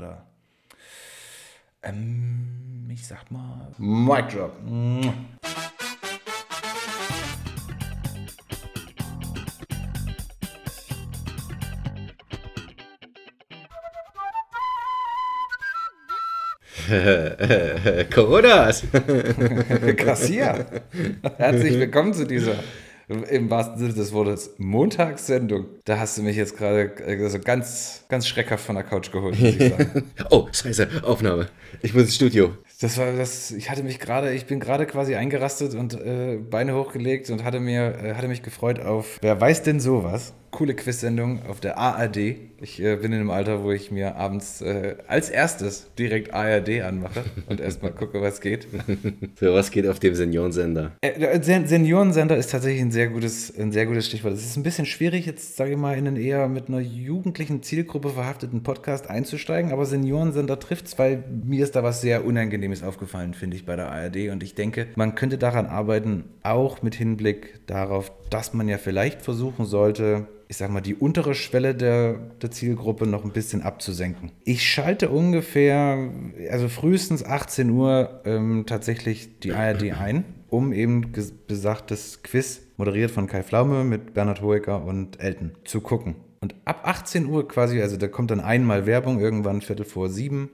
oder ähm, ich sag mal. Mic drop. Coronas! Kassier! Herzlich willkommen zu dieser, im wahrsten Sinne des Wortes, Montagssendung. Da hast du mich jetzt gerade also ganz, ganz schreckhaft von der Couch geholt, muss ich sagen. oh, scheiße, Aufnahme. Ich muss ins Studio. Das war das, ich hatte mich gerade, ich bin gerade quasi eingerastet und äh, Beine hochgelegt und hatte mir, äh, hatte mich gefreut auf, wer weiß denn sowas? Coole Quiz-Sendung auf der ARD. Ich äh, bin in einem Alter, wo ich mir abends äh, als erstes direkt ARD anmache und erstmal gucke, was geht. So, was geht auf dem Seniorensender? Äh, Sen Seniorensender ist tatsächlich ein sehr gutes, ein sehr gutes Stichwort. Es ist ein bisschen schwierig, jetzt sage ich mal, in einen eher mit einer jugendlichen Zielgruppe verhafteten Podcast einzusteigen, aber Seniorensender trifft es, weil mir ist da was sehr Unangenehmes aufgefallen, finde ich, bei der ARD. Und ich denke, man könnte daran arbeiten, auch mit Hinblick darauf, dass man ja vielleicht versuchen sollte, ich sag mal, die untere Schwelle der, der Zielgruppe noch ein bisschen abzusenken. Ich schalte ungefähr, also frühestens 18 Uhr ähm, tatsächlich die ARD ein, um eben besagtes Quiz, moderiert von Kai Pflaume mit Bernhard Hoeker und Elton, zu gucken. Und ab 18 Uhr quasi, also da kommt dann einmal Werbung, irgendwann Viertel vor sieben.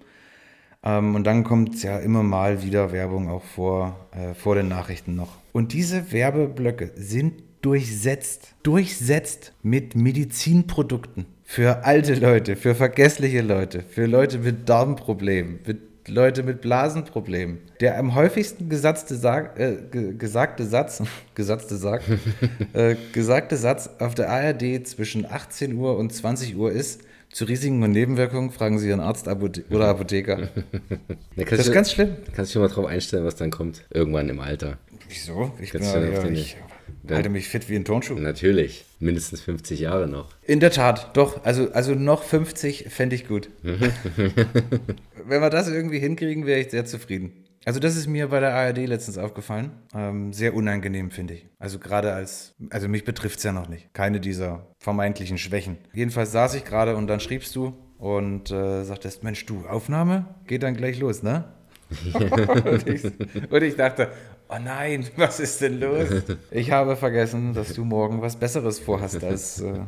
Ähm, und dann kommt ja immer mal wieder Werbung auch vor, äh, vor den Nachrichten noch. Und diese Werbeblöcke sind durchsetzt, durchsetzt mit Medizinprodukten. Für alte Leute, für vergessliche Leute, für Leute mit Darmproblemen, mit Leute mit Blasenproblemen. Der am häufigsten gesatzte Sag, äh, ge gesagte Satz, gesatzte Sag, äh, gesagte Satz auf der ARD zwischen 18 Uhr und 20 Uhr ist, zu Risiken und Nebenwirkungen fragen Sie Ihren Arzt Apothe oder Apotheker. Das ist ganz schlimm. Kannst du dich mal drauf einstellen, was dann kommt. Irgendwann im Alter. Wieso? Ich, bin Kannst ja, auf ja, den- ich dann- halte mich fit wie ein Turnschuh. Natürlich. Mindestens 50 Jahre noch. In der Tat, doch. Also, also noch 50 fände ich gut. Wenn wir das irgendwie hinkriegen, wäre ich sehr zufrieden. Also das ist mir bei der ARD letztens aufgefallen. Ähm, sehr unangenehm, finde ich. Also gerade als, also mich betrifft es ja noch nicht. Keine dieser vermeintlichen Schwächen. Jedenfalls saß ich gerade und dann schriebst du und äh, sagtest, Mensch, du, Aufnahme geht dann gleich los, ne? und, ich, und ich dachte, oh nein, was ist denn los? Ich habe vergessen, dass du morgen was Besseres vorhast als, äh,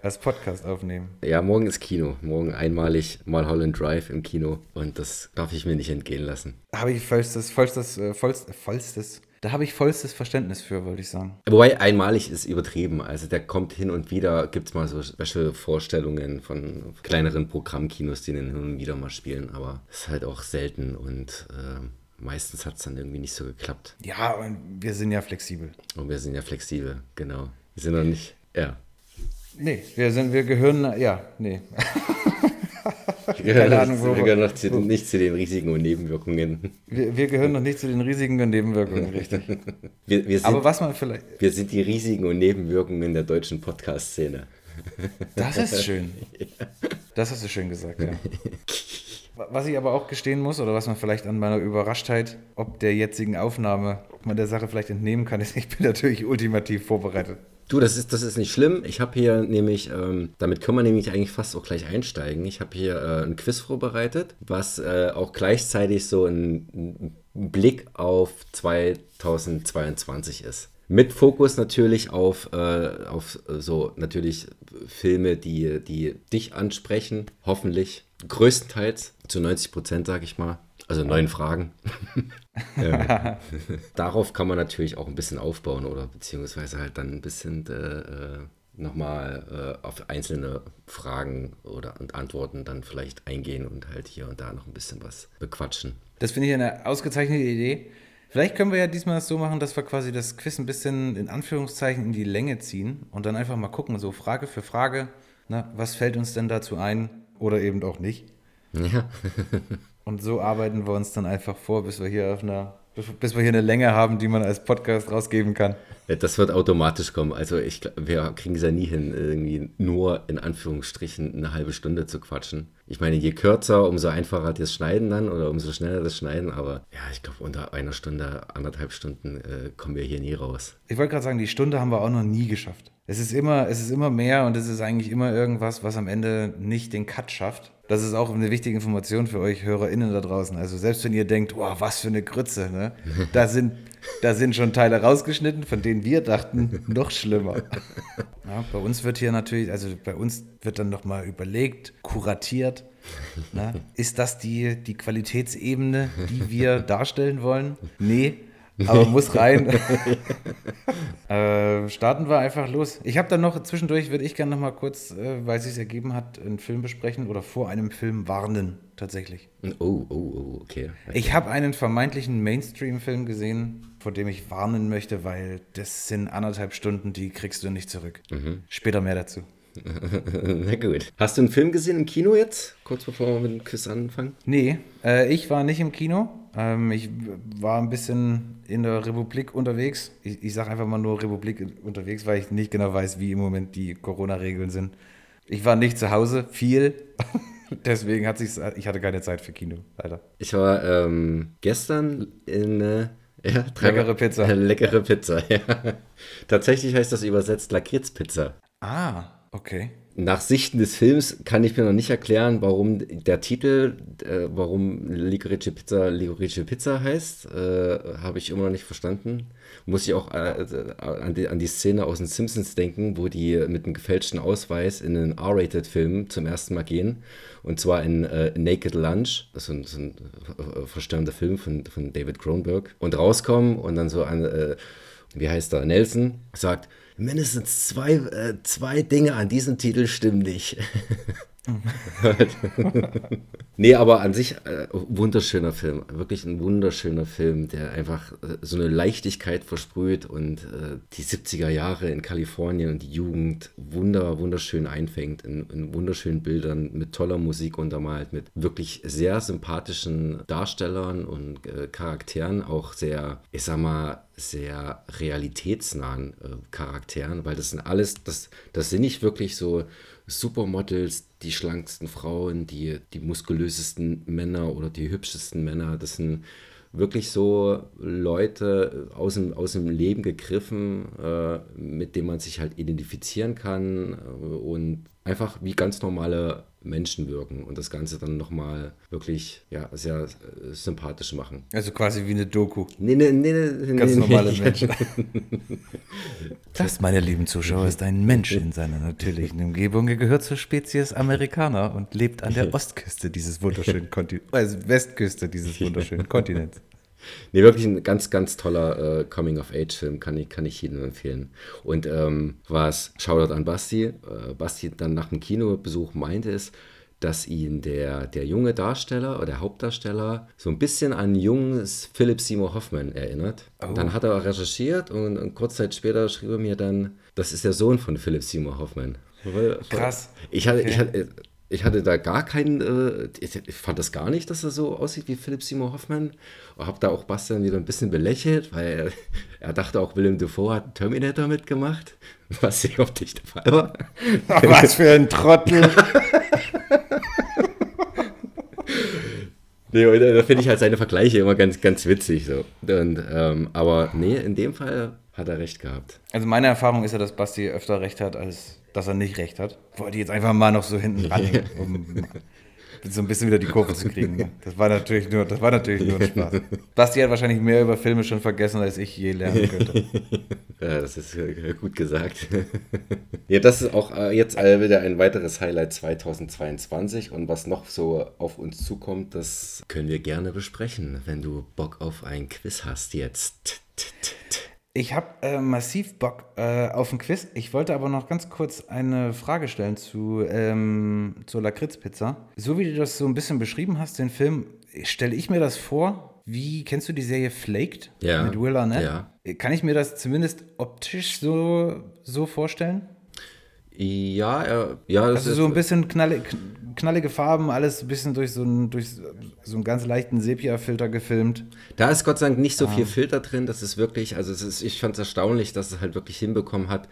als Podcast aufnehmen. Ja, morgen ist Kino. Morgen einmalig mal Holland Drive im Kino. Und das darf ich mir nicht entgehen lassen. Da habe ich vollstes, vollstes, äh, vollstes, vollstes, da habe ich vollstes Verständnis für, wollte ich sagen. Wobei einmalig ist übertrieben. Also der kommt hin und wieder, gibt es mal so Special-Vorstellungen von kleineren Programmkinos, die den hin und wieder mal spielen. Aber es ist halt auch selten und äh, meistens hat es dann irgendwie nicht so geklappt. Ja, und wir sind ja flexibel. Und wir sind ja flexibel, genau. Wir sind noch nicht, ja. Nee, wir sind, wir gehören, ja, nee. Wir gehören, Ahnung, wo- wir gehören noch zu, nicht zu den Risiken und Nebenwirkungen. Wir, wir gehören noch nicht zu den Risiken und Nebenwirkungen, richtig. Wir, wir, sind, Aber was man vielleicht, wir sind die Risiken und Nebenwirkungen der deutschen Podcast-Szene. das ist schön. Das hast du schön gesagt, ja. Was ich aber auch gestehen muss, oder was man vielleicht an meiner Überraschtheit, ob der jetzigen Aufnahme, ob man der Sache vielleicht entnehmen kann, ist, ich bin natürlich ultimativ vorbereitet. Du, das ist, das ist nicht schlimm. Ich habe hier nämlich, ähm, damit können wir nämlich eigentlich fast auch gleich einsteigen. Ich habe hier äh, ein Quiz vorbereitet, was äh, auch gleichzeitig so ein, ein Blick auf 2022 ist. Mit Fokus natürlich auf, äh, auf äh, so natürlich Filme, die, die dich ansprechen, hoffentlich. Größtenteils, zu 90 Prozent, sage ich mal. Also neun Fragen. ähm, darauf kann man natürlich auch ein bisschen aufbauen oder beziehungsweise halt dann ein bisschen äh, äh, nochmal äh, auf einzelne Fragen oder und Antworten dann vielleicht eingehen und halt hier und da noch ein bisschen was bequatschen. Das finde ich eine ausgezeichnete Idee. Vielleicht können wir ja diesmal das so machen, dass wir quasi das Quiz ein bisschen in Anführungszeichen in die Länge ziehen und dann einfach mal gucken, so Frage für Frage, na, was fällt uns denn dazu ein oder eben auch nicht. Ja, Und so arbeiten wir uns dann einfach vor, bis wir hier auf einer, bis wir hier eine Länge haben, die man als Podcast rausgeben kann. das wird automatisch kommen. Also ich, wir kriegen es ja nie hin, irgendwie nur in Anführungsstrichen eine halbe Stunde zu quatschen. Ich meine, je kürzer, umso einfacher das Schneiden dann oder umso schneller das Schneiden. Aber ja, ich glaube, unter einer Stunde, anderthalb Stunden äh, kommen wir hier nie raus. Ich wollte gerade sagen, die Stunde haben wir auch noch nie geschafft. Es ist immer, es ist immer mehr und es ist eigentlich immer irgendwas, was am Ende nicht den Cut schafft. Das ist auch eine wichtige Information für euch HörerInnen da draußen. Also selbst wenn ihr denkt, wow, was für eine Grütze, ne? Da sind, da sind schon Teile rausgeschnitten, von denen wir dachten, noch schlimmer. Ja, bei uns wird hier natürlich, also bei uns wird dann nochmal überlegt, kuratiert. Ne? Ist das die, die Qualitätsebene, die wir darstellen wollen? Nee, aber muss rein. äh, starten wir einfach los. Ich habe dann noch zwischendurch, würde ich gerne noch mal kurz, äh, weil es sich ergeben hat, einen Film besprechen oder vor einem Film warnen, tatsächlich. Oh, oh, oh, okay. okay. Ich habe einen vermeintlichen Mainstream-Film gesehen, vor dem ich warnen möchte, weil das sind anderthalb Stunden, die kriegst du nicht zurück. Mhm. Später mehr dazu. Na gut. Hast du einen Film gesehen im Kino jetzt? Kurz bevor wir mit dem Quiz anfangen? Nee, äh, ich war nicht im Kino. Ähm, ich war ein bisschen in der Republik unterwegs. Ich, ich sage einfach mal nur Republik unterwegs, weil ich nicht genau weiß, wie im Moment die Corona-Regeln sind. Ich war nicht zu Hause, viel. Deswegen hat sich ich hatte keine Zeit für Kino, leider. Ich war ähm, gestern in äh, ja, leckere Pizza. Äh, leckere Pizza, ja. Tatsächlich heißt das übersetzt Lakritzpizza. Ah, okay nach Sichten des Films kann ich mir noch nicht erklären, warum der Titel, äh, warum Licorice Pizza Licorice Pizza heißt. Äh, Habe ich immer noch nicht verstanden. Muss ich auch äh, an, die, an, die, Szene aus den Simpsons denken, wo die mit einem gefälschten Ausweis in einen R-Rated-Film zum ersten Mal gehen. Und zwar in äh, Naked Lunch, das ist ein, ist ein äh, verstörender Film von, von David Cronenberg. Und rauskommen und dann so äh, wie heißt er, Nelson sagt, mindestens zwei, äh, zwei Dinge an diesem Titel stimmen nicht. nee, aber an sich äh, wunderschöner Film. Wirklich ein wunderschöner Film, der einfach äh, so eine Leichtigkeit versprüht und äh, die 70er Jahre in Kalifornien und die Jugend wunder, wunderschön einfängt. In, in, wunderschönen Bildern, mit toller Musik untermalt, mit wirklich sehr sympathischen Darstellern und äh, Charakteren, auch sehr, ich sag mal, sehr realitätsnahen äh, Charakteren, weil das sind alles, das, das sind nicht wirklich so Supermodels, die schlanksten Frauen, die, die muskulösesten Männer oder die hübschesten Männer. Das sind wirklich so Leute aus dem, aus dem Leben gegriffen, äh, mit denen man sich halt identifizieren kann äh, und einfach wie ganz normale Menschen wirken und das Ganze dann nochmal wirklich ja, sehr äh, sympathisch machen. Also quasi wie eine Doku. Nee, nee, nee, nee Ganz nee, normale. Menschen. das, meine lieben Zuschauer, ist ein Mensch in seiner natürlichen Umgebung. Er gehört zur Spezies Amerikaner und lebt an der Ostküste dieses wunderschönen Kontinents, also Westküste dieses wunderschönen Kontinents. Nee, wirklich ein ganz, ganz toller äh, Coming-of-Age-Film, kann ich, kann ich jedem empfehlen. Und ähm, was, Shoutout an Basti, äh, Basti dann nach dem Kinobesuch meinte es, dass ihn der, der junge Darsteller oder der Hauptdarsteller so ein bisschen an junges Philip Seymour Hoffman erinnert. Oh. Dann hat er recherchiert und, und kurz Zeit später schrieb er mir dann, das ist der Sohn von Philip Seymour Hoffman. Krass. Ich hatte, okay. ich hatte, ich hatte da gar keinen, äh, ich, fand das gar nicht, dass er so aussieht wie Philipp Seymour Hoffman. Und habe da auch Bastian wieder ein bisschen belächelt, weil er, er dachte auch, Willem Dafoe hat Terminator mitgemacht, was ich auf dich der Fall war. Was für ein Trottel. nee, und da finde ich halt seine Vergleiche immer ganz, ganz witzig. So. Und, ähm, aber nee, in dem Fall hat er recht gehabt. Also meine Erfahrung ist ja, dass Basti öfter recht hat als dass er nicht recht hat. Wollte jetzt einfach mal noch so hinten ranhängen, um so ein bisschen wieder die Kurve zu kriegen. Das war natürlich nur, das war natürlich nur ein Spaß. Basti hat wahrscheinlich mehr über Filme schon vergessen, als ich je lernen könnte. Ja, das ist äh, gut gesagt. Ja, das ist auch äh, jetzt wieder ein weiteres Highlight 2022 und was noch so auf uns zukommt, das können wir gerne besprechen, wenn du Bock auf ein Quiz hast jetzt. Ich habe äh, massiv Bock äh, auf ein Quiz. Ich wollte aber noch ganz kurz eine Frage stellen zu, ähm, zur Lakritzpizza. So wie du das so ein bisschen beschrieben hast, den Film, stelle ich mir das vor, wie kennst du die Serie Flaked ja, mit Will Arnett? Ja. Kann ich mir das zumindest optisch so, so vorstellen? Ja, äh, ja. also so ein bisschen knallig, knallige Farben, alles ein bisschen durch so einen, durch so einen ganz leichten Sepia-Filter gefilmt. Da ist Gott sei Dank nicht so viel ah. Filter drin. Das ist wirklich, also ist, ich fand es erstaunlich, dass es halt wirklich hinbekommen hat,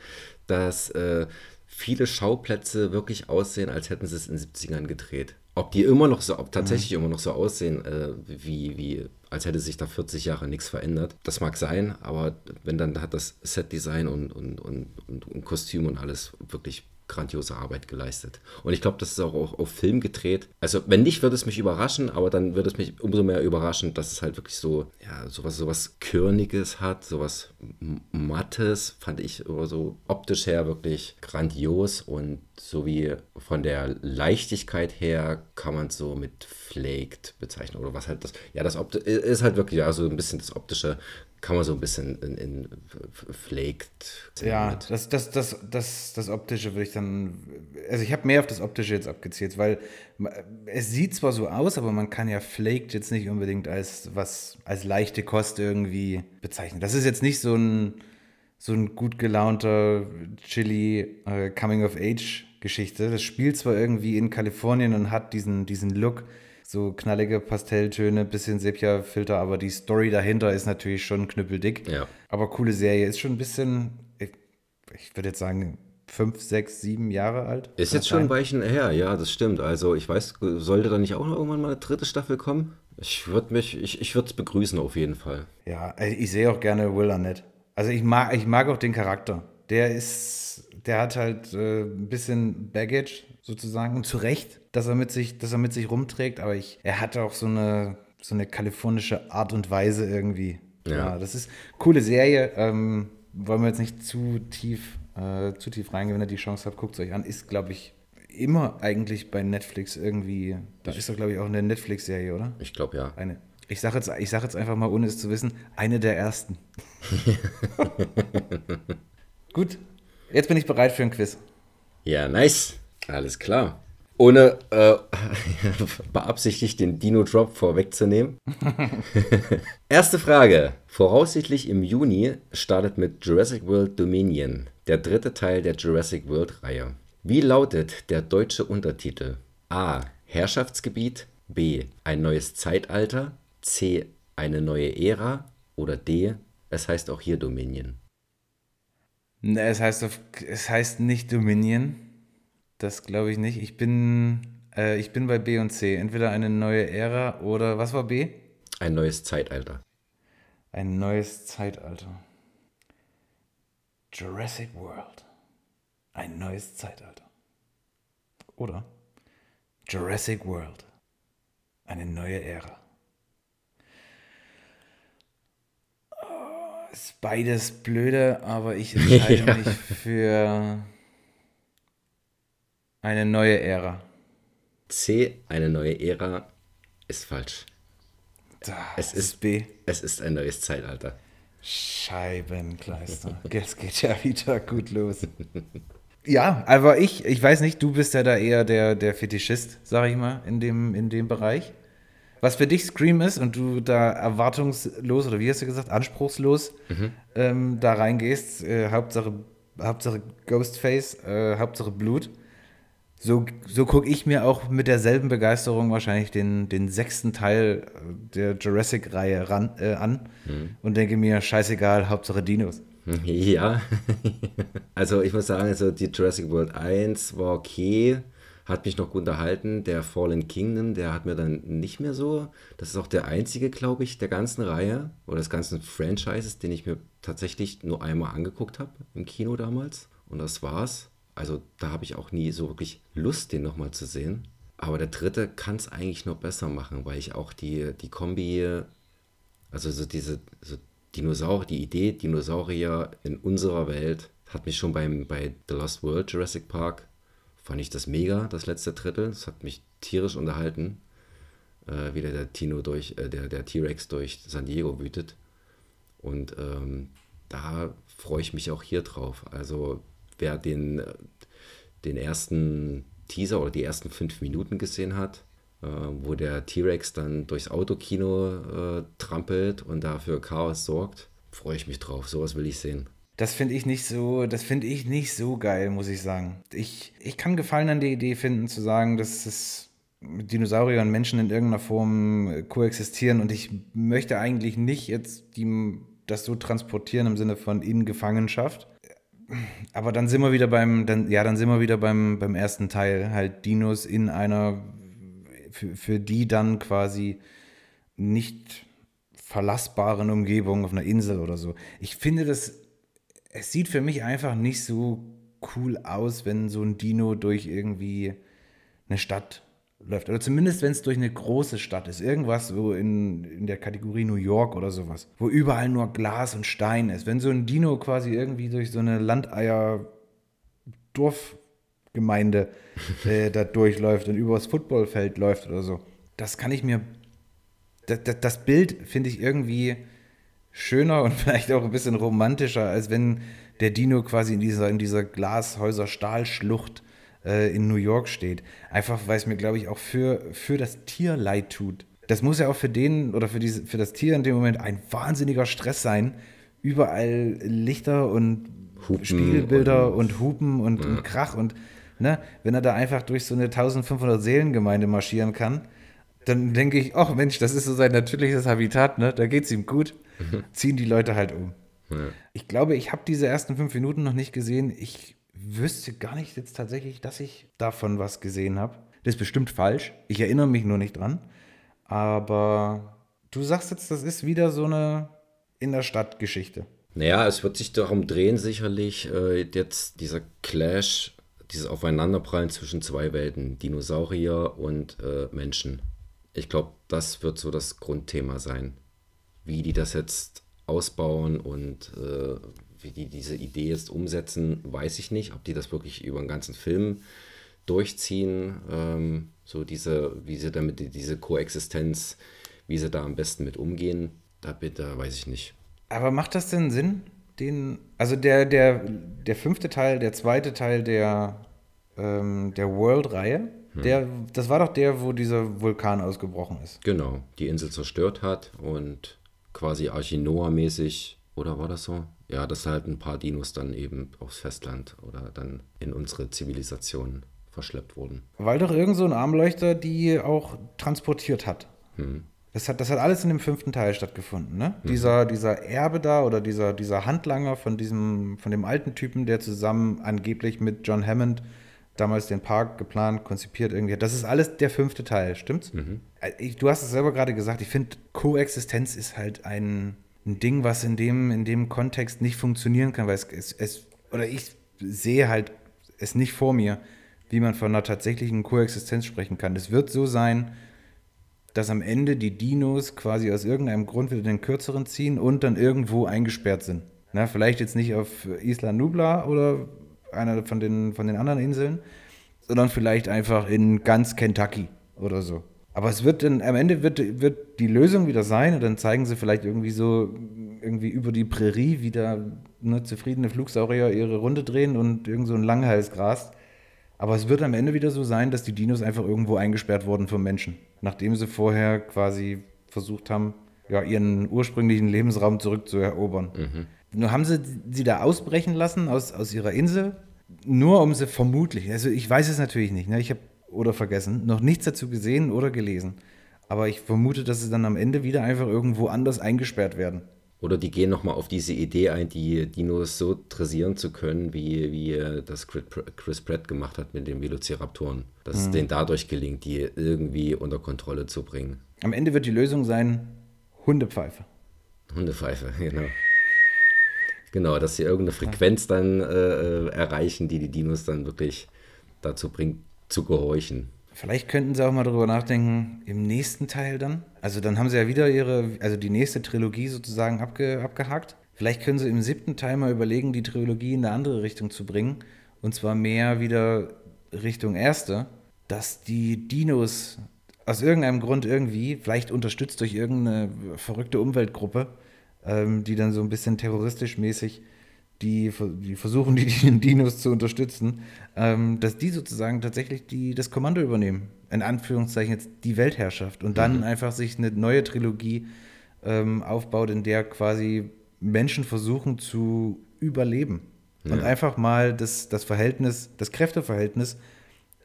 dass äh, viele Schauplätze wirklich aussehen, als hätten sie es in den 70ern gedreht. Ob die immer noch so, ob tatsächlich mhm. immer noch so aussehen, äh, wie, wie, als hätte sich da 40 Jahre nichts verändert. Das mag sein, aber wenn dann hat das Setdesign und, und, und, und, und Kostüm und alles wirklich grandiose Arbeit geleistet. Und ich glaube, das ist auch auf Film gedreht. Also, wenn nicht, würde es mich überraschen, aber dann würde es mich umso mehr überraschen, dass es halt wirklich so, ja, sowas, sowas Körniges hat, sowas Mattes, fand ich so optisch her wirklich grandios und so wie von der Leichtigkeit her kann man es so mit flaked bezeichnen oder was halt das, ja, das Opti ist halt wirklich ja so ein bisschen das optische kann man so ein bisschen in, in flaked. Ja, das, das, das, das, das Optische würde ich dann. Also ich habe mehr auf das Optische jetzt abgezielt, weil es sieht zwar so aus, aber man kann ja flaked jetzt nicht unbedingt als was als leichte Kost irgendwie bezeichnen. Das ist jetzt nicht so ein so ein gut gelaunter Chili äh, Coming of Age Geschichte. Das spielt zwar irgendwie in Kalifornien und hat diesen, diesen Look, so knallige Pastelltöne, bisschen Sepia-Filter, aber die Story dahinter ist natürlich schon knüppeldick. Ja. Aber coole Serie, ist schon ein bisschen, ich, ich würde jetzt sagen, fünf, sechs, sieben Jahre alt. Ist jetzt schon ein Weichen her, ja, das stimmt. Also ich weiß, sollte da nicht auch noch irgendwann mal eine dritte Staffel kommen? Ich würde mich, ich, ich würde es begrüßen auf jeden Fall. Ja, ich sehe auch gerne Will Arnett. Also ich mag, ich mag auch den Charakter. Der ist, der hat halt äh, ein bisschen Baggage sozusagen und zu Recht dass er mit sich, dass er mit sich rumträgt, aber ich, er hat auch so eine, so eine kalifornische Art und Weise irgendwie. Ja, ja das ist eine coole Serie. Ähm, wollen wir jetzt nicht zu tief, äh, zu tief reingehen, wenn ihr die Chance habt, guckt es euch an. Ist, glaube ich, immer eigentlich bei Netflix irgendwie. Da ist doch, glaube ich, auch eine Netflix-Serie, oder? Ich glaube ja. Eine. Ich sage jetzt, sag jetzt einfach mal, ohne es zu wissen, eine der ersten. Gut, jetzt bin ich bereit für ein Quiz. Ja, nice. Alles klar ohne äh, beabsichtigt den Dino-Drop vorwegzunehmen. Erste Frage. Voraussichtlich im Juni startet mit Jurassic World Dominion, der dritte Teil der Jurassic World-Reihe. Wie lautet der deutsche Untertitel? A. Herrschaftsgebiet. B. Ein neues Zeitalter. C. Eine neue Ära. Oder D. Es heißt auch hier Dominion. Ne, es heißt, es heißt nicht Dominion. Das glaube ich nicht. Ich bin, äh, ich bin bei B und C. Entweder eine neue Ära oder was war B? Ein neues Zeitalter. Ein neues Zeitalter. Jurassic World. Ein neues Zeitalter. Oder Jurassic World. Eine neue Ära. Oh, ist beides blöde, aber ich entscheide ja. mich für eine neue Ära. C, eine neue Ära, ist falsch. Da, es ist B. Es ist ein neues Zeitalter. Scheibenkleister. Jetzt geht ja wieder gut los. Ja, aber ich, ich weiß nicht, du bist ja da eher der, der Fetischist, sag ich mal, in dem, in dem Bereich. Was für dich Scream ist und du da erwartungslos oder wie hast du gesagt, anspruchslos mhm. ähm, da reingehst, äh, Hauptsache, Hauptsache Ghostface, äh, Hauptsache Blut so, so gucke ich mir auch mit derselben Begeisterung wahrscheinlich den, den sechsten Teil der Jurassic-Reihe äh, an mhm. und denke mir, scheißegal, Hauptsache Dinos. Ja, also ich muss sagen, also die Jurassic World 1 war okay, hat mich noch gut unterhalten. Der Fallen Kingdom, der hat mir dann nicht mehr so. Das ist auch der einzige, glaube ich, der ganzen Reihe oder des ganzen Franchises, den ich mir tatsächlich nur einmal angeguckt habe im Kino damals. Und das war's. Also da habe ich auch nie so wirklich Lust, den nochmal zu sehen. Aber der dritte kann es eigentlich noch besser machen, weil ich auch die, die Kombi, also so diese so Dinosaurier, die Idee Dinosaurier in unserer Welt, hat mich schon beim, bei The Lost World Jurassic Park, fand ich das mega, das letzte Drittel. Das hat mich tierisch unterhalten, äh, wie der, Tino durch, äh, der, der T-Rex durch San Diego wütet. Und ähm, da freue ich mich auch hier drauf. Also wer den, den ersten Teaser oder die ersten fünf Minuten gesehen hat, äh, wo der T-Rex dann durchs Autokino äh, trampelt und dafür Chaos sorgt, freue ich mich drauf. Sowas will ich sehen. Das finde ich nicht so, das finde ich nicht so geil, muss ich sagen. Ich, ich kann Gefallen an der Idee finden, zu sagen, dass es Dinosaurier und Menschen in irgendeiner Form koexistieren und ich möchte eigentlich nicht jetzt die, das so transportieren im Sinne von in Gefangenschaft aber dann sind wir wieder beim, dann, ja, dann sind wir wieder beim, beim ersten Teil. Halt Dinos in einer, für, für die dann quasi nicht verlassbaren Umgebung auf einer Insel oder so. Ich finde das, es sieht für mich einfach nicht so cool aus, wenn so ein Dino durch irgendwie eine Stadt läuft. Oder zumindest, wenn es durch eine große Stadt ist. Irgendwas so in, in der Kategorie New York oder sowas. Wo überall nur Glas und Stein ist. Wenn so ein Dino quasi irgendwie durch so eine Landeier-Dorfgemeinde äh, da durchläuft und übers Footballfeld läuft oder so. Das kann ich mir. Das, das, das Bild finde ich irgendwie schöner und vielleicht auch ein bisschen romantischer, als wenn der Dino quasi in dieser, in dieser Glashäuser-Stahlschlucht äh, in New York steht. Einfach, weil es mir, glaube ich, auch für, für das Tier leid tut. Das muss ja auch für den oder für, diese, für das Tier in dem Moment ein wahnsinniger Stress sein. Überall Lichter und Hupen Spiegelbilder und, und Hupen und, ja. und, Krach und ne, wenn er da einfach durch so eine 1500 Seelengemeinde marschieren kann, dann denke ich, ach Mensch, das ist so sein natürliches Habitat, ne? Da geht es ihm gut. Ziehen die Leute halt um. Ja. Ich glaube, ich habe diese ersten fünf Minuten noch nicht gesehen. Ich wüsste gar nicht jetzt tatsächlich, dass ich davon was gesehen habe. Das ist bestimmt falsch. Ich erinnere mich nur nicht dran. Aber du sagst jetzt, das ist wieder so eine in der Stadt Geschichte. Naja, es wird sich darum drehen, sicherlich äh, jetzt dieser Clash, dieses Aufeinanderprallen zwischen zwei Welten, Dinosaurier und äh, Menschen. Ich glaube, das wird so das Grundthema sein. Wie die das jetzt ausbauen und äh, wie die diese Idee jetzt umsetzen, weiß ich nicht. Ob die das wirklich über den ganzen Film durchziehen, ähm, so diese, wie sie damit diese Koexistenz, wie sie da am besten mit umgehen, da bitte weiß ich nicht. Aber macht das denn Sinn? Den, also der, der, der fünfte Teil, der zweite Teil der, ähm, der World-Reihe, hm. das war doch der, wo dieser Vulkan ausgebrochen ist. Genau, die Insel zerstört hat und quasi Archinoa-mäßig, oder war das so? Ja, dass halt ein paar Dinos dann eben aufs Festland oder dann in unsere Zivilisation verschleppt wurden. Weil doch irgend so ein Armleuchter die auch transportiert hat. Hm. Das hat, das hat alles in dem fünften Teil stattgefunden, ne? Mhm. Dieser, dieser Erbe da oder dieser, dieser Handlanger von diesem, von dem alten Typen, der zusammen angeblich mit John Hammond damals den Park geplant, konzipiert irgendwie hat. Das ist alles der fünfte Teil, stimmt's? Mhm. Ich, du hast es selber gerade gesagt, ich finde, Koexistenz ist halt ein, ein Ding, was in dem, in dem Kontext nicht funktionieren kann, weil es, es, es, oder ich sehe halt es nicht vor mir, wie man von einer tatsächlichen Koexistenz sprechen kann. Es wird so sein, dass am Ende die Dinos quasi aus irgendeinem Grund wieder den kürzeren ziehen und dann irgendwo eingesperrt sind. Na, vielleicht jetzt nicht auf Isla Nubla oder einer von den, von den anderen Inseln, sondern vielleicht einfach in ganz Kentucky oder so. Aber es wird dann, am Ende wird, wird die Lösung wieder sein und dann zeigen sie vielleicht irgendwie so, irgendwie über die Prärie wieder ne, zufriedene Flugsaurier ihre Runde drehen und irgend so ein Langhalsgras. Aber es wird am Ende wieder so sein, dass die Dinos einfach irgendwo eingesperrt wurden vom Menschen, nachdem sie vorher quasi versucht haben, ja, ihren ursprünglichen Lebensraum zurückzuerobern. Mhm. Nur haben sie sie da ausbrechen lassen aus, aus ihrer Insel, nur um sie vermutlich, also ich weiß es natürlich nicht, ne? ich habe oder vergessen, noch nichts dazu gesehen oder gelesen. Aber ich vermute, dass sie dann am Ende wieder einfach irgendwo anders eingesperrt werden. Oder die gehen nochmal auf diese Idee ein, die Dinos so dressieren zu können, wie, wie das Chris Pratt gemacht hat mit den Velociraptoren. Dass mhm. es denen dadurch gelingt, die irgendwie unter Kontrolle zu bringen. Am Ende wird die Lösung sein, Hundepfeife. Hundepfeife, genau. Genau, dass sie irgendeine Frequenz dann äh, äh erreichen, die die Dinos dann wirklich dazu bringt, zu gehorchen. Vielleicht könnten sie auch mal darüber nachdenken, im nächsten Teil dann. Also dann haben sie ja wieder ihre, also die nächste Trilogie sozusagen abge, abgehakt. Vielleicht können sie im siebten Teil mal überlegen, die Trilogie in eine andere Richtung zu bringen. Und zwar mehr wieder Richtung erste, dass die Dinos aus irgendeinem Grund irgendwie, vielleicht unterstützt durch irgendeine verrückte Umweltgruppe, ähm, die dann so ein bisschen terroristisch mäßig die, die versuchen, die, Dinos zu unterstützen, ähm, dass die sozusagen tatsächlich die, das Kommando übernehmen. In Anführungszeichen jetzt die Weltherrschaft. Und dann mhm. einfach sich eine neue Trilogie ähm, aufbaut, in der quasi Menschen versuchen zu überleben. Ja. Und einfach mal das, das Verhältnis, das Kräfteverhältnis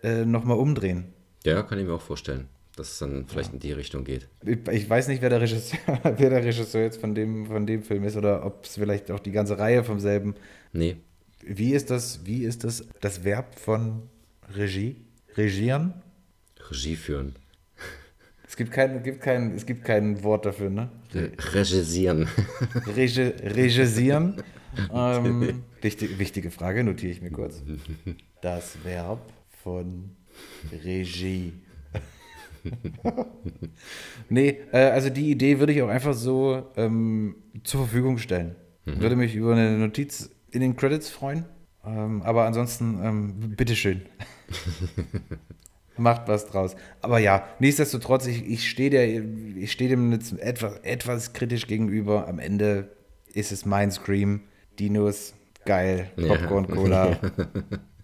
äh, nochmal umdrehen. Ja, kann ich mir auch vorstellen dass es dann vielleicht in die Richtung geht. Ich weiß nicht, wer der Regisseur, wer der Regisseur jetzt von dem, von dem Film ist oder ob es vielleicht auch die ganze Reihe vom selben nee. Wie ist das, wie ist das, das Verb von Regie? Regieren? Regie führen. Es gibt kein, gibt kein, es gibt kein Wort dafür, ne? Re Regisieren. Regi regisieren. ähm, wichtig, wichtige Frage, notiere ich mir kurz. Das Verb von Regie. nee, äh, also die Idee würde ich auch einfach so ähm, zur Verfügung stellen. Mhm. Würde mich über eine Notiz in den Credits freuen. Ähm, aber ansonsten, ähm, bitteschön. Macht was draus. Aber ja, nichtsdestotrotz, ich, ich stehe steh dem jetzt etwas, etwas kritisch gegenüber. Am Ende ist es mein Scream. Dinos, geil. Popcorn, ja.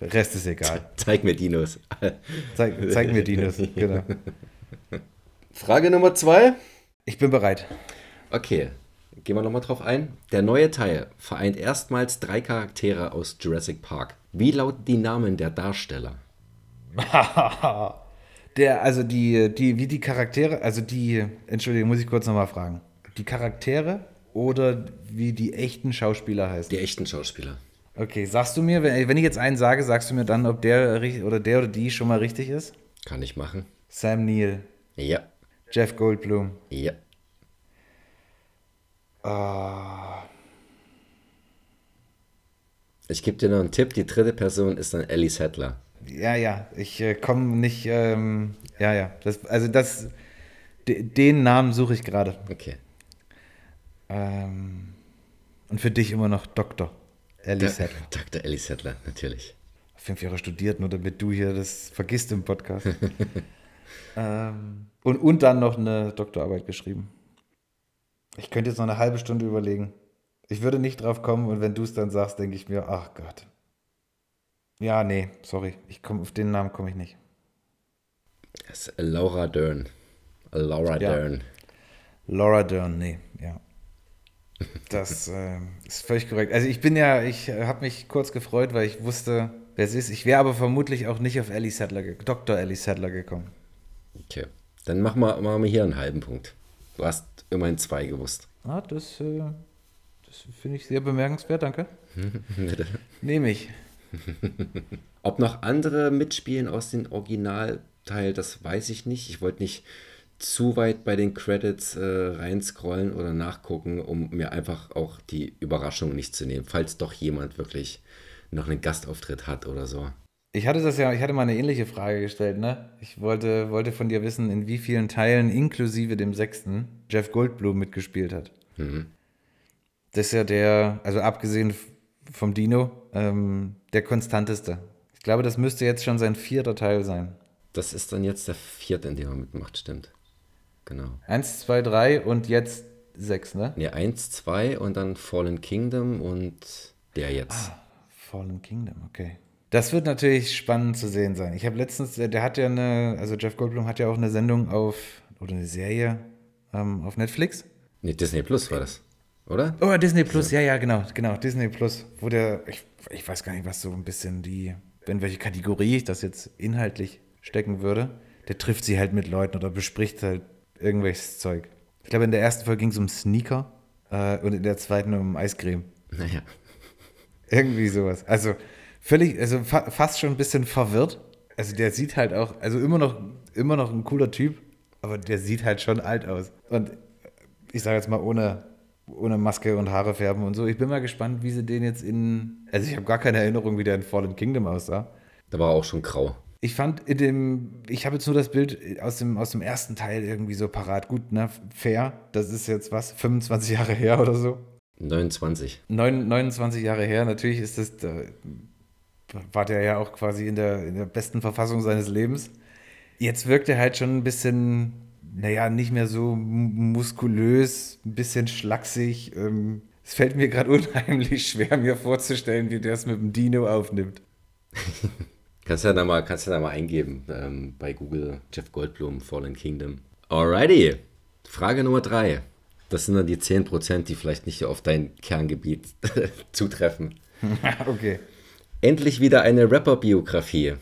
Der Rest ist egal. Zeig mir Dinos. Zeig, zeig mir Dinos, genau. Frage Nummer zwei. Ich bin bereit. Okay, gehen wir nochmal drauf ein. Der neue Teil vereint erstmals drei Charaktere aus Jurassic Park. Wie lauten die Namen der Darsteller? der, also die, die, wie die Charaktere, also die, Entschuldigung, muss ich kurz nochmal fragen. Die Charaktere oder wie die echten Schauspieler heißen? Die echten Schauspieler. Okay, sagst du mir, wenn ich jetzt einen sage, sagst du mir dann, ob der oder der oder die schon mal richtig ist? Kann ich machen. Sam Neill. Ja. Jeff Goldblum. Ja. Uh. Ich gebe dir noch einen Tipp, die dritte Person ist dann Ellie Settler. Ja, ja, ich äh, komme nicht, ähm, ja, ja, das, also das, den Namen suche ich gerade. Okay. Ähm, und für dich immer noch Doktor. Ellie Settler. Dr. Ellie Settler, natürlich. Fünf Jahre studiert, nur damit du hier das vergisst im Podcast. ähm, und, und dann noch eine Doktorarbeit geschrieben. Ich könnte jetzt noch eine halbe Stunde überlegen. Ich würde nicht drauf kommen und wenn du es dann sagst, denke ich mir, ach Gott. Ja, nee, sorry. Ich komm, auf den Namen komme ich nicht. Das ist Laura Dern. Laura ja. Dern. Laura Dern, nee, ja. Das äh, ist völlig korrekt. Also ich bin ja, ich äh, habe mich kurz gefreut, weil ich wusste, wer es ist. Ich wäre aber vermutlich auch nicht auf Ellie Sadler, Dr. Ellie Sadler gekommen. Okay, dann machen wir, machen wir hier einen halben Punkt. Du hast immerhin zwei gewusst. Ah, das, äh, das finde ich sehr bemerkenswert, danke. Nehme ich. Ob noch andere mitspielen aus dem Originalteil, das weiß ich nicht. Ich wollte nicht zu weit bei den Credits äh, reinscrollen oder nachgucken, um mir einfach auch die Überraschung nicht zu nehmen, falls doch jemand wirklich noch einen Gastauftritt hat oder so. Ich hatte das ja, ich hatte mal eine ähnliche Frage gestellt, ne? Ich wollte, wollte von dir wissen, in wie vielen Teilen, inklusive dem sechsten, Jeff Goldblum mitgespielt hat. Mhm. Das ist ja der, also abgesehen vom Dino, ähm, der konstanteste. Ich glaube, das müsste jetzt schon sein vierter Teil sein. Das ist dann jetzt der vierte, in dem er mitmacht, stimmt. Genau. Eins, zwei, drei und jetzt sechs, ne? Ne, eins, zwei und dann Fallen Kingdom und der jetzt. Ah, Fallen Kingdom, okay. Das wird natürlich spannend zu sehen sein. Ich habe letztens, der hat ja eine, also Jeff Goldblum hat ja auch eine Sendung auf, oder eine Serie ähm, auf Netflix. Ne, Disney Plus war das, oder? Oh, Disney Plus, ja, ja, genau, genau, Disney Plus, wo der, ich, ich weiß gar nicht, was so ein bisschen die, in welche Kategorie ich das jetzt inhaltlich stecken würde. Der trifft sie halt mit Leuten oder bespricht halt irgendwelches Zeug. Ich glaube, in der ersten Folge ging es um Sneaker äh, und in der zweiten um Eiscreme. Naja. Irgendwie sowas. Also völlig, also fa fast schon ein bisschen verwirrt. Also der sieht halt auch, also immer noch, immer noch ein cooler Typ, aber der sieht halt schon alt aus. Und ich sage jetzt mal ohne, ohne Maske und Haare färben und so. Ich bin mal gespannt, wie sie den jetzt in, also ich habe gar keine Erinnerung, wie der in Fallen Kingdom aussah. Da war auch schon grau. Ich fand in dem, ich habe jetzt nur das Bild aus dem, aus dem ersten Teil irgendwie so parat. Gut, ne, fair. Das ist jetzt was, 25 Jahre her oder so? 29. 9, 29 Jahre her. Natürlich ist das, da war der ja auch quasi in der, in der besten Verfassung seines Lebens. Jetzt wirkt er halt schon ein bisschen, naja, nicht mehr so muskulös, ein bisschen schlaksig. Ähm, es fällt mir gerade unheimlich schwer, mir vorzustellen, wie der es mit dem Dino aufnimmt. Kannst du ja da mal, kannst du da mal eingeben ähm, bei Google Jeff Goldblum, Fallen Kingdom. Alrighty. Frage Nummer drei. Das sind dann die 10%, die vielleicht nicht auf dein Kerngebiet zutreffen. okay. Endlich wieder eine Rapper-Biografie.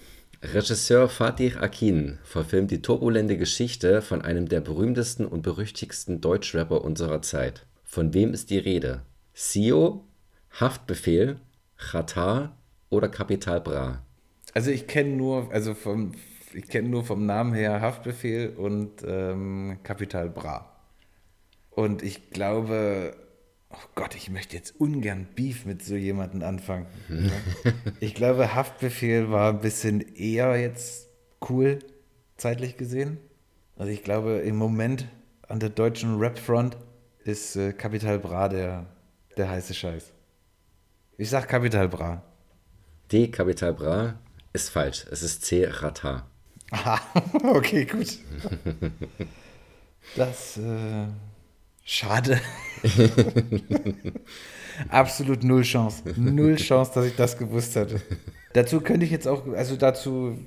Regisseur Fatih Akin verfilmt die turbulente Geschichte von einem der berühmtesten und berüchtigsten Deutschrapper unserer Zeit. Von wem ist die Rede? Sio, Haftbefehl, Qatar oder Capital Bra? Also ich kenne nur, also vom, ich kenne nur vom Namen her Haftbefehl und ähm, Capital Bra. Und ich glaube, oh Gott, ich möchte jetzt ungern Beef mit so jemandem anfangen. Ich glaube, Haftbefehl war ein bisschen eher jetzt cool, zeitlich gesehen. Also ich glaube, im Moment an der deutschen Rap-Front ist äh, Capital Bra der, der heiße Scheiß. Ich sag Capital Bra. D. Capital Bra ist falsch. Es ist C. Rata. Aha, okay, gut. Das, äh, schade. Absolut null Chance. Null Chance, dass ich das gewusst hätte. Dazu könnte ich jetzt auch, also dazu,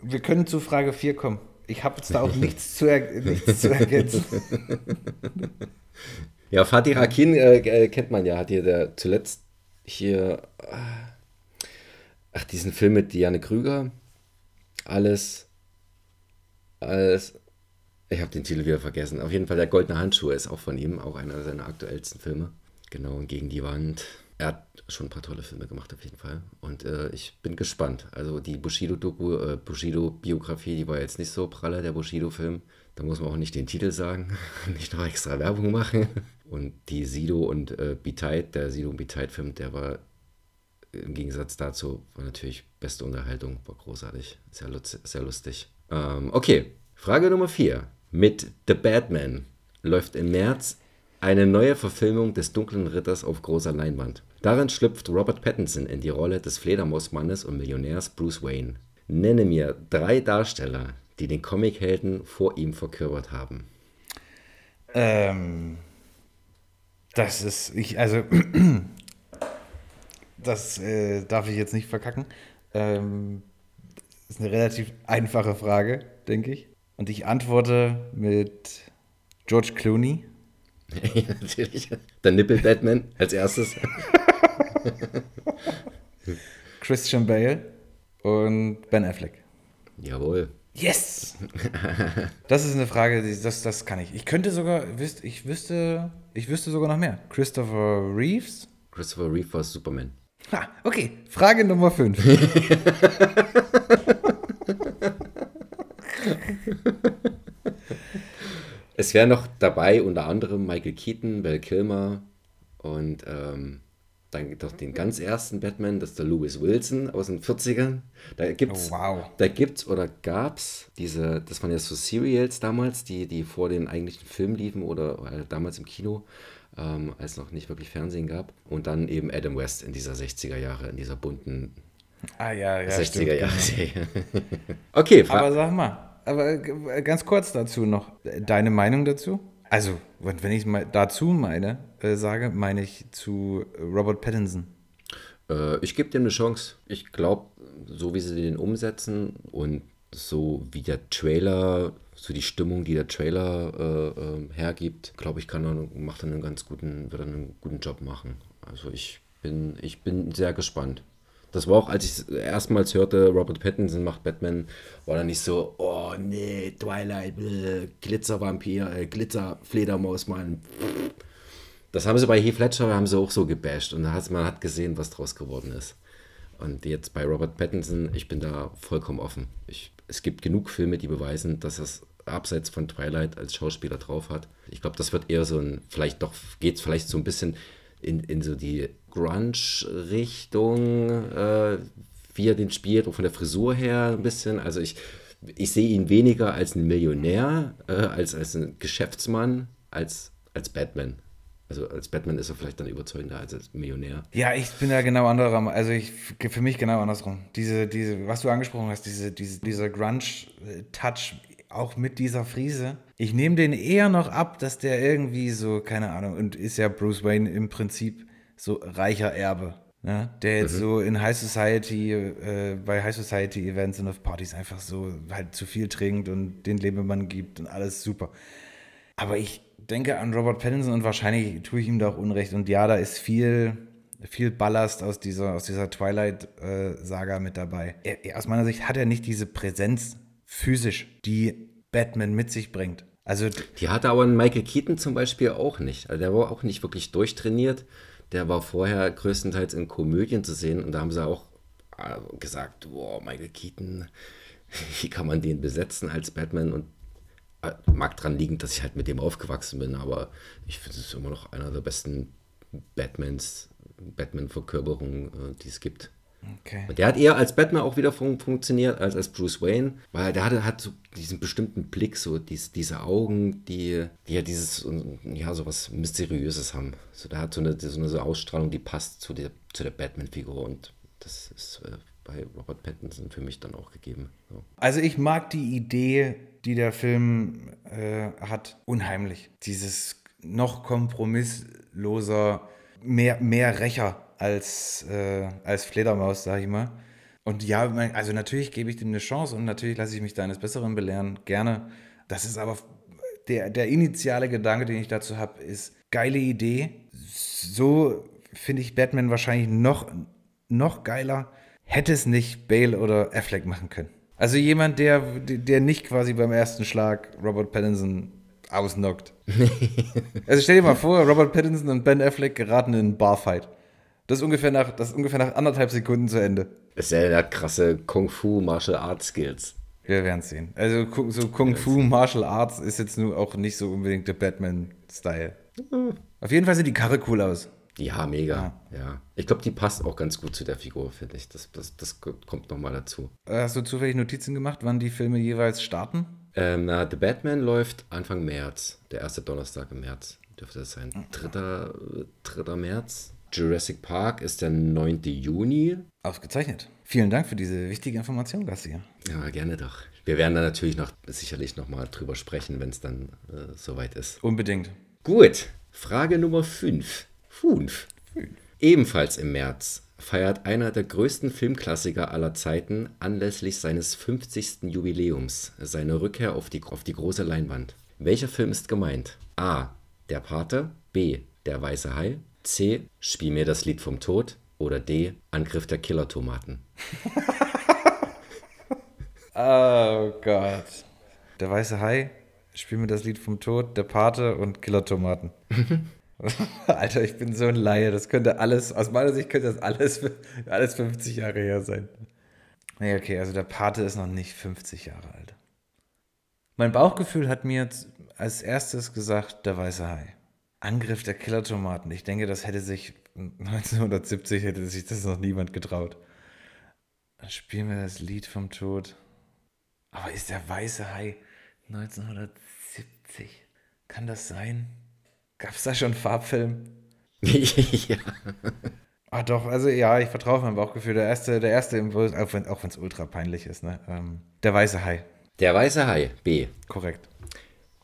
wir können zu Frage 4 kommen. Ich habe jetzt da auch nichts zu, er, nichts zu ergänzen. Ja, Fatih Akin äh, äh, kennt man ja, hat hier der zuletzt hier, äh, ach, diesen Film mit Diane Krüger. Alles, alles, ich habe den Titel wieder vergessen. Auf jeden Fall der Goldene Handschuh ist auch von ihm, auch einer seiner aktuellsten Filme. Genau, und gegen die Wand. Er hat schon ein paar tolle Filme gemacht, auf jeden Fall. Und äh, ich bin gespannt. Also die Bushido-Doku, äh, Bushido-Biografie, die war jetzt nicht so pralle, der Bushido-Film. Da muss man auch nicht den Titel sagen, nicht noch extra Werbung machen. Und die Sido und äh, Biteit, der Sido und Biteit-Film, der war im Gegensatz dazu war natürlich beste Unterhaltung, war großartig, sehr, sehr lustig. Ähm, okay, Frage Nummer 4. Mit The Batman läuft im März eine neue Verfilmung des Dunklen Ritters auf großer Leinwand. Darin schlüpft Robert Pattinson in die Rolle des Fledermausmannes und Millionärs Bruce Wayne. Nenne mir drei Darsteller, die den Comichelden vor ihm verkörpert haben. Ähm, das ist, ich, also, das äh, darf ich jetzt nicht verkacken. Ähm, das ist eine relativ einfache Frage, denke ich. Und ich antworte mit George Clooney. Natürlich. Der Nippel-Batman als erstes. Christian Bale und Ben Affleck. Jawohl. Yes! Das ist eine Frage, das, das kann ich. Ich könnte sogar, ich wüsste, ich wüsste sogar noch mehr. Christopher Reeves? Christopher Reeves war Superman. Ha, okay. Frage Nummer 5. es wäre noch dabei unter anderem Michael Keaton, Val Kilmer und ähm, dann es den ganz ersten Batman, das ist der Lewis Wilson aus den 40ern. Da gibt's, oh, wow. da gibt's oder gab's diese, das waren ja so Serials damals, die, die vor den eigentlichen Filmen liefen oder äh, damals im Kino, ähm, als noch nicht wirklich Fernsehen gab. Und dann eben Adam West in dieser 60er Jahre, in dieser bunten ah, ja, ja, 60er Jahre Serie. okay, aber sag mal, aber ganz kurz dazu noch, deine Meinung dazu? Also, wenn ich mal dazu meine, äh, sage, meine ich zu Robert Pattinson. Äh, ich gebe dem eine Chance. Ich glaube, so wie sie den umsetzen und so wie der Trailer, so die Stimmung, die der Trailer äh, äh hergibt, glaube ich, kann er, macht er einen ganz guten, wird er einen guten Job machen. Also ich bin, ich bin sehr gespannt. Das war auch, als ich erstmals hörte, Robert Pattinson macht Batman, war dann nicht so, oh nee, Twilight, Glitzervampir, äh, Glitzerfledermaus, Mann. Das haben sie bei Heath Ledger, haben sie auch so gebasht und man hat gesehen, was draus geworden ist. Und jetzt bei Robert Pattinson, ich bin da vollkommen offen. Ich, es gibt genug Filme, die beweisen, dass es abseits von Twilight als Schauspieler drauf hat. Ich glaube, das wird eher so ein, vielleicht doch, geht es vielleicht so ein bisschen in, in so die Grunge-Richtung, äh, wie er den spielt, auch von der Frisur her ein bisschen. Also ich, ich sehe ihn weniger als ein Millionär, äh, als als ein Geschäftsmann, als als Batman. Also als Batman ist er vielleicht dann überzeugender als als Millionär. Ja, ich bin da genau anderer. Also ich für mich genau andersrum. Diese, diese, was du angesprochen hast, diese, diese, dieser Grunge-Touch, auch mit dieser Friese. Ich nehme den eher noch ab, dass der irgendwie so, keine Ahnung, und ist ja Bruce Wayne im Prinzip so reicher Erbe. Ne? Der jetzt mhm. so in High Society, äh, bei High Society Events und auf Partys einfach so halt zu viel trinkt und den Lebemann gibt und alles super. Aber ich denke an Robert Pattinson und wahrscheinlich tue ich ihm da auch Unrecht. Und ja, da ist viel, viel Ballast aus dieser, aus dieser Twilight-Saga äh, mit dabei. Er, aus meiner Sicht hat er nicht diese Präsenz physisch, die Batman mit sich bringt. Also, die hatte aber Michael Keaton zum Beispiel auch nicht. Also der war auch nicht wirklich durchtrainiert Der war vorher größtenteils in Komödien zu sehen und da haben sie auch äh, gesagt, wow, Michael Keaton, wie kann man den besetzen als Batman? Und äh, mag dran liegen, dass ich halt mit dem aufgewachsen bin, aber ich finde es immer noch einer der besten Batmans, Batman-Verkörperungen, äh, die es gibt. Okay. Und der hat eher als Batman auch wieder fun funktioniert als als Bruce Wayne, weil der hatte, hat so diesen bestimmten Blick, so dies, diese Augen, die, die ja dieses, ja, so was Mysteriöses haben. So, der hat so eine, so eine Ausstrahlung, die passt zu der, zu der Batman-Figur und das ist äh, bei Robert Pattinson für mich dann auch gegeben. So. Also ich mag die Idee, die der Film äh, hat, unheimlich. Dieses noch kompromissloser, mehr, mehr Rächer als, äh, als Fledermaus, sag ich mal. Und ja, also natürlich gebe ich dem eine Chance und natürlich lasse ich mich da eines Besseren belehren, gerne. Das ist aber der, der initiale Gedanke, den ich dazu habe, ist geile Idee. So finde ich Batman wahrscheinlich noch, noch geiler. Hätte es nicht Bale oder Affleck machen können. Also jemand, der, der nicht quasi beim ersten Schlag Robert Pattinson ausnockt. also stell dir mal vor, Robert Pattinson und Ben Affleck geraten in einen Barfight. Das ist ungefähr nach, das ungefähr nach anderthalb Sekunden zu Ende. Das ist ja der krasse Kung Fu Martial Arts Skills. Wir werden es sehen. Also so Kung Fu Martial Arts ist jetzt nur auch nicht so unbedingt der Batman-Style. Mhm. Auf jeden Fall sieht die Karre cool aus. Ja, mega. Ja. ja. Ich glaube, die passt auch ganz gut zu der Figur, finde ich. Das, das, das kommt nochmal dazu. Hast du zufällig Notizen gemacht, wann die Filme jeweils starten? Ähm, na, The Batman läuft Anfang März. Der erste Donnerstag im März dürfte das sein. 3. 3. März. Jurassic Park ist der 9. Juni. Ausgezeichnet. Vielen Dank für diese wichtige Information, Garcia. Ja, gerne doch. Wir werden da natürlich noch sicherlich nochmal drüber sprechen, wenn es dann äh, soweit ist. Unbedingt. Gut. Frage Nummer 5. 5. Ebenfalls im März feiert einer der größten Filmklassiker aller Zeiten anlässlich seines 50. Jubiläums seine Rückkehr auf die, auf die große Leinwand. Welcher Film ist gemeint? A. Der Pate. B. Der Weiße Hai. C. Spiel mir das Lied vom Tod. Oder D. Angriff der Killertomaten. oh Gott. Der weiße Hai, spiel mir das Lied vom Tod, der Pate und Killertomaten. Alter, ich bin so ein Laie. Das könnte alles, aus meiner Sicht könnte das alles, alles 50 Jahre her sein. Nee, okay, also der Pate ist noch nicht 50 Jahre alt. Mein Bauchgefühl hat mir als erstes gesagt, der weiße Hai. Angriff der Killertomaten. Ich denke, das hätte sich 1970 hätte sich das noch niemand getraut. Dann spielen wir das Lied vom Tod. Aber ist der weiße Hai 1970? Kann das sein? Gab es da schon Farbfilm? ja. Ah doch, also ja, ich vertraue meinem Bauchgefühl. Der erste, der erste Impuls, auch wenn es ultra peinlich ist, ne? Ähm, der weiße Hai. Der weiße Hai, B. Korrekt.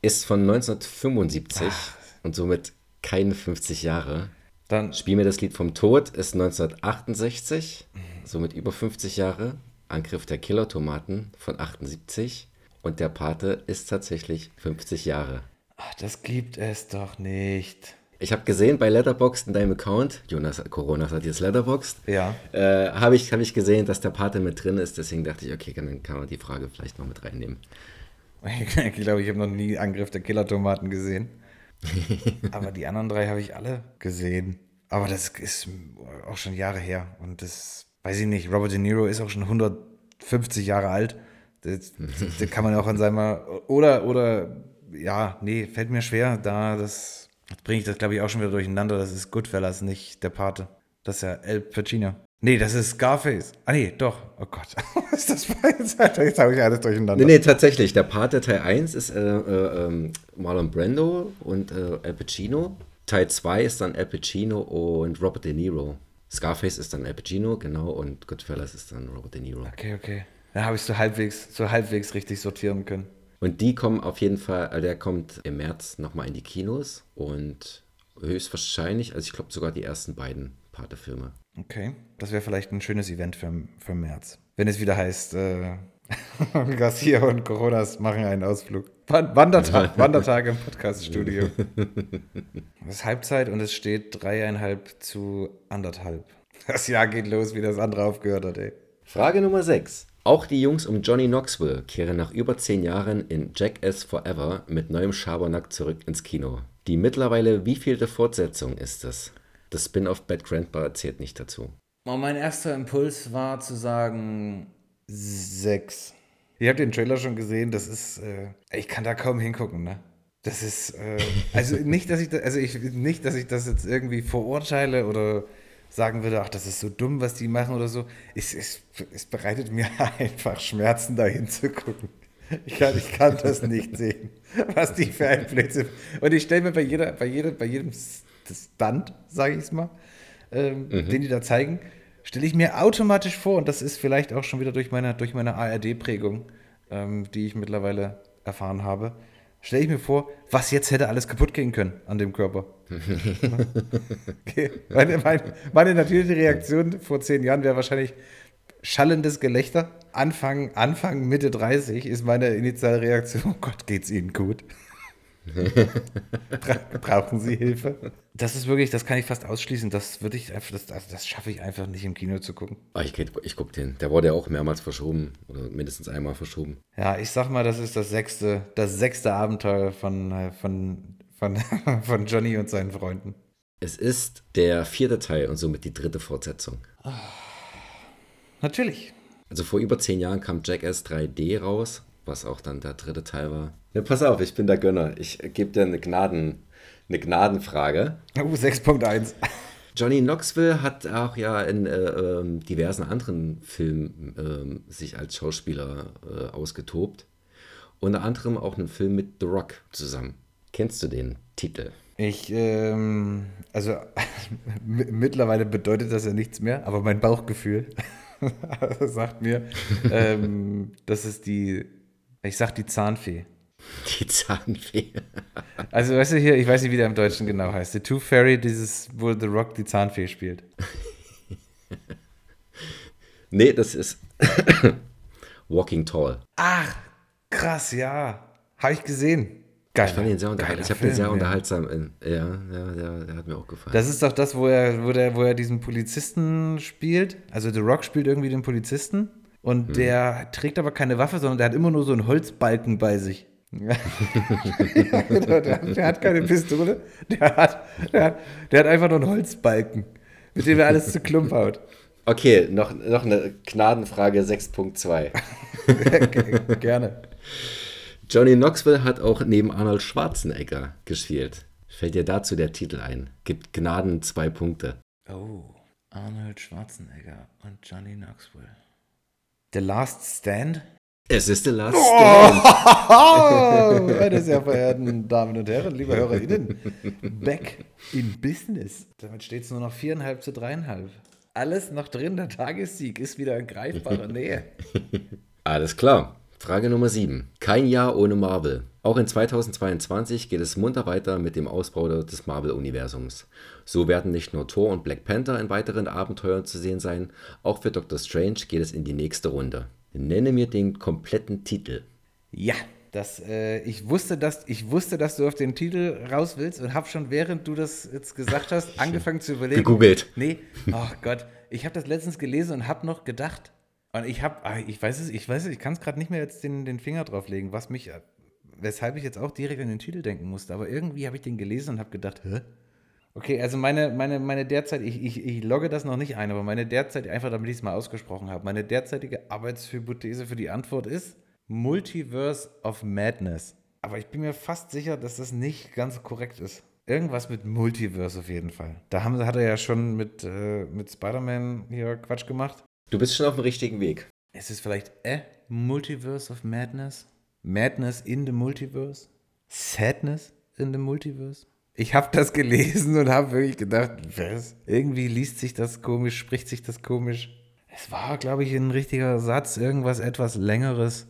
Ist von 1975. Ach und somit keine 50 Jahre. Dann Spiel mir das Lied vom Tod ist 1968, somit über 50 Jahre. Angriff der Killertomaten von 78 und der Pate ist tatsächlich 50 Jahre. Ach, das gibt es doch nicht. Ich habe gesehen bei Letterboxd in deinem Account, Jonas Corona hat jetzt Letterboxd, ja. äh, habe ich, hab ich gesehen, dass der Pate mit drin ist. Deswegen dachte ich, okay, dann kann man die Frage vielleicht noch mit reinnehmen. Ich glaube, ich habe noch nie Angriff der Killertomaten gesehen. Aber die anderen drei habe ich alle gesehen. Aber das ist auch schon Jahre her. Und das, weiß ich nicht, Robert De Niro ist auch schon 150 Jahre alt. Das, das kann man auch an seinem. Oder, oder, ja, nee, fällt mir schwer. Da, das, jetzt bringe ich das, glaube ich, auch schon wieder durcheinander. Das ist Goodfellas, nicht der Pate. Das ist ja El Pacino. Nee, das ist Scarface. Ah, nee, doch. Oh Gott. Was ist das für Jetzt habe ich alles durcheinander. Nee, nee, tatsächlich. Der Pate Teil 1 ist äh, äh, ähm, Marlon Brando und äh, Al Pacino. Teil 2 ist dann Al Pacino und Robert De Niro. Scarface ist dann Al Pacino, genau, und Goodfellas ist dann Robert De Niro. Okay, okay. Da habe ich so halbwegs, so halbwegs richtig sortieren können. Und die kommen auf jeden Fall, äh, der kommt im März nochmal in die Kinos und höchstwahrscheinlich, also ich glaube sogar die ersten beiden Pate-Filme. Okay, das wäre vielleicht ein schönes Event für, für März. Wenn es wieder heißt, äh, Garcia und Coronas machen einen Ausflug. Wandertag, Wandertag im Podcaststudio. Es ist Halbzeit und es steht dreieinhalb zu anderthalb. Das Jahr geht los, wie das andere aufgehört hat, ey. Frage Nummer 6. Auch die Jungs um Johnny Knoxville kehren nach über zehn Jahren in Jackass Forever mit neuem Schabernack zurück ins Kino. Die mittlerweile wievielte Fortsetzung ist es? Das Spin-off Bad Grandpa zählt nicht dazu. Oh, mein erster Impuls war zu sagen sechs. Ihr habt den Trailer schon gesehen, das ist, äh, ich kann da kaum hingucken, ne? Das ist, äh, also nicht, dass ich, da, also ich, nicht, dass ich das jetzt irgendwie verurteile oder sagen würde, ach, das ist so dumm, was die machen oder so. Es, es, es bereitet mir einfach Schmerzen, da hinzugucken. Ich kann, ich kann das nicht sehen, was die für ein Blödsinn. Und ich stelle mir bei jeder, bei jeder, bei jedem Stunt, sage ich es mal, ähm, mhm. den die da zeigen, stelle ich mir automatisch vor, und das ist vielleicht auch schon wieder durch meine, durch meine ARD-Prägung, ähm, die ich mittlerweile erfahren habe, stelle ich mir vor, was jetzt hätte alles kaputt gehen können an dem Körper. okay. meine, meine, meine natürliche Reaktion vor zehn Jahren wäre wahrscheinlich schallendes Gelächter. Anfang, Anfang, Mitte 30 ist meine initiale Reaktion, oh Gott, geht's Ihnen gut? Brauchen Sie Hilfe? Das ist wirklich, das kann ich fast ausschließen. Das würde ich einfach, das, das schaffe ich einfach nicht im Kino zu gucken. Ah, ich, ich gucke den. Der wurde ja auch mehrmals verschoben oder mindestens einmal verschoben. Ja, ich sag mal, das ist das sechste, das sechste Abenteuer von, von, von, von Johnny und seinen Freunden. Es ist der vierte Teil und somit die dritte Fortsetzung. Natürlich. Also vor über zehn Jahren kam Jackass 3D raus was auch dann der dritte Teil war. Ja, pass auf, ich bin der Gönner. Ich gebe dir eine, Gnaden, eine Gnadenfrage. Oh, 6.1. Johnny Knoxville hat auch ja in äh, äh, diversen anderen Filmen äh, sich als Schauspieler äh, ausgetobt. Unter anderem auch einen Film mit The Rock zusammen. Kennst du den Titel? Ich, ähm, also mittlerweile bedeutet das ja nichts mehr, aber mein Bauchgefühl sagt mir, ähm, das ist die ich sag die Zahnfee. Die Zahnfee. also, weißt du hier, ich weiß nicht, wie der im Deutschen genau heißt. The Tooth Fairy, dieses, wo The Rock die Zahnfee spielt. nee, das ist Walking Tall. Ach, krass, ja. Habe ich gesehen. Geil. Ich fand ihn sehr unterhaltsam. Ich habe ihn sehr unterhaltsam. Ja, ja, ja, der hat mir auch gefallen. Das ist doch das, wo er, wo, der, wo er diesen Polizisten spielt. Also The Rock spielt irgendwie den Polizisten. Und hm. der trägt aber keine Waffe, sondern der hat immer nur so einen Holzbalken bei sich. ja, genau, der, der, hat keine Pistole, der hat, der, hat, der hat einfach nur einen Holzbalken, mit dem er alles zu Klump haut. Okay, noch, noch eine Gnadenfrage 6.2. Gerne. Johnny Knoxville hat auch neben Arnold Schwarzenegger gespielt. Fällt dir dazu der Titel ein? Gibt Gnaden zwei Punkte. Oh, Arnold Schwarzenegger und Johnny Knoxville. The Last Stand? Es ist The Last Stand. Oh, meine sehr verehrten Damen und Herren, liebe HörerInnen, back in business. Damit steht es nur noch viereinhalb zu dreieinhalb. Alles noch drin, der Tagessieg ist wieder in greifbarer Nähe. Alles klar. Frage Nummer 7. Kein Jahr ohne Marvel. Auch in 2022 geht es munter weiter mit dem Ausbau des Marvel-Universums. So werden nicht nur Thor und Black Panther in weiteren Abenteuern zu sehen sein, auch für Doctor Strange geht es in die nächste Runde. Nenne mir den kompletten Titel. Ja, das, äh, ich, wusste, dass, ich wusste, dass du auf den Titel raus willst und habe schon, während du das jetzt gesagt hast, angefangen zu überlegen. Gegoogelt. Nee, oh Gott, ich habe das letztens gelesen und habe noch gedacht, und ich habe, ah, ich weiß es, ich weiß es, ich kann es gerade nicht mehr jetzt den, den Finger drauf legen, was mich, weshalb ich jetzt auch direkt an den Titel denken musste. Aber irgendwie habe ich den gelesen und habe gedacht, hä? Okay, also meine, meine, meine derzeit, ich, ich, ich logge das noch nicht ein, aber meine derzeit, einfach damit ich es mal ausgesprochen habe, meine derzeitige Arbeitshypothese für die Antwort ist Multiverse of Madness. Aber ich bin mir fast sicher, dass das nicht ganz korrekt ist. Irgendwas mit Multiverse auf jeden Fall. Da haben, hat er ja schon mit, äh, mit Spider-Man hier Quatsch gemacht. Du bist schon auf dem richtigen Weg. Ist es vielleicht äh, Multiverse of Madness? Madness in the Multiverse? Sadness in the Multiverse? Ich habe das gelesen und habe wirklich gedacht, was? Irgendwie liest sich das komisch, spricht sich das komisch. Es war, glaube ich, ein richtiger Satz, irgendwas etwas längeres.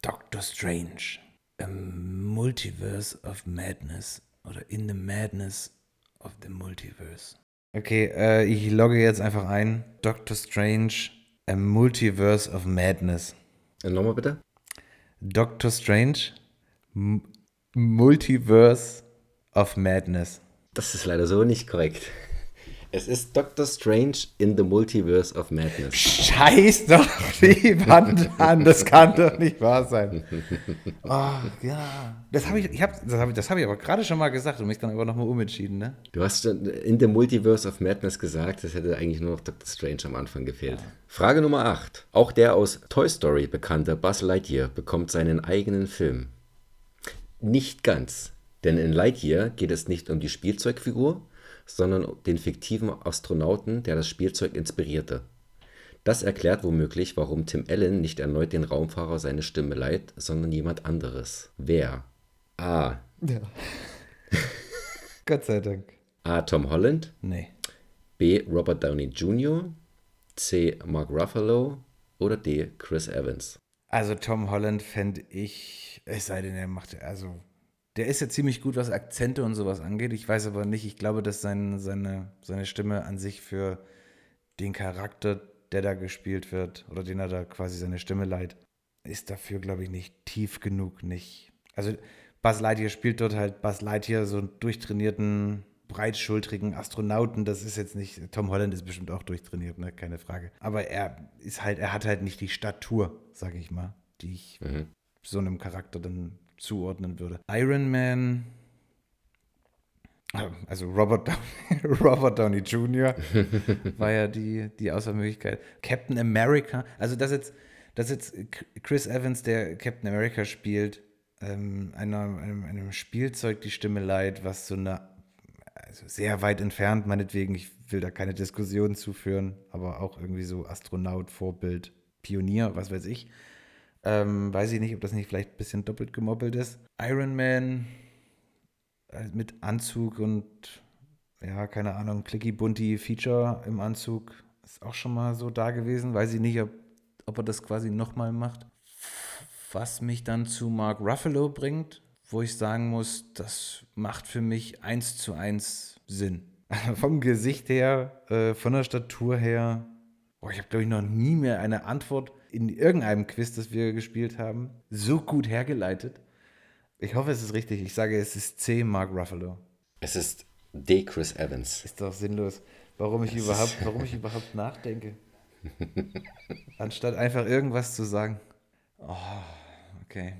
Doctor Strange. A Multiverse of Madness. Oder in the Madness of the Multiverse. Okay, äh, ich logge jetzt einfach ein. Doctor Strange, A Multiverse of Madness. Äh, nochmal bitte. Doctor Strange, M Multiverse of Madness. Das ist leider so nicht korrekt. Es ist Doctor Strange in the Multiverse of Madness. Scheiß doch die Wand an, das kann doch nicht wahr sein. Oh, ja. Das habe ich, ich hab, das hab ich, das hab ich aber gerade schon mal gesagt und mich dann aber nochmal umentschieden, ne? Du hast schon in the Multiverse of Madness gesagt, das hätte eigentlich nur noch Doctor Strange am Anfang gefehlt. Ja. Frage Nummer 8. Auch der aus Toy Story bekannte Buzz Lightyear bekommt seinen eigenen Film. Nicht ganz, denn in Lightyear geht es nicht um die Spielzeugfigur, sondern den fiktiven Astronauten, der das Spielzeug inspirierte. Das erklärt womöglich, warum Tim Allen nicht erneut den Raumfahrer seine Stimme leiht, sondern jemand anderes. Wer? A. Ja. Gott sei Dank. A. Tom Holland. Nee. B. Robert Downey Jr. C. Mark Ruffalo. Oder D. Chris Evans. Also Tom Holland fände ich, es sei denn, er macht, also der ist ja ziemlich gut, was Akzente und sowas angeht. Ich weiß aber nicht, ich glaube, dass sein, seine, seine Stimme an sich für den Charakter, der da gespielt wird, oder den er da quasi seine Stimme leiht, ist dafür, glaube ich, nicht tief genug, nicht. Also Buzz Lightyear spielt dort halt Buzz Lightyear, so einen durchtrainierten, breitschultrigen Astronauten. Das ist jetzt nicht, Tom Holland ist bestimmt auch durchtrainiert, ne? keine Frage. Aber er ist halt, er hat halt nicht die Statur, sage ich mal, die ich mhm. so einem Charakter dann zuordnen würde. Iron Man, also Robert Downey, Robert Downey Jr. war ja die, die Auswahlmöglichkeit. Captain America, also dass jetzt, dass jetzt Chris Evans, der Captain America spielt, ähm, einer, einem, einem, Spielzeug die Stimme leiht, was so eine, also sehr weit entfernt, meinetwegen, ich will da keine Diskussion zuführen, aber auch irgendwie so Astronaut, Vorbild, Pionier, was weiß ich. Ähm, weiß ich nicht, ob das nicht vielleicht ein bisschen doppelt gemoppelt ist. Iron Man äh, mit Anzug und ja, keine Ahnung, Clicky Bunty Feature im Anzug ist auch schon mal so da gewesen. Weiß ich nicht, ob, ob er das quasi nochmal macht. Was mich dann zu Mark Ruffalo bringt, wo ich sagen muss, das macht für mich eins zu eins Sinn. Vom Gesicht her, äh, von der Statur her. Boah, ich habe, glaube ich, noch nie mehr eine Antwort in irgendeinem Quiz, das wir gespielt haben, so gut hergeleitet. Ich hoffe, es ist richtig. Ich sage, es ist C, Mark Ruffalo. Es ist D, Chris Evans. Ist doch sinnlos, warum ich, überhaupt, warum ich überhaupt nachdenke. Anstatt einfach irgendwas zu sagen. Oh, okay.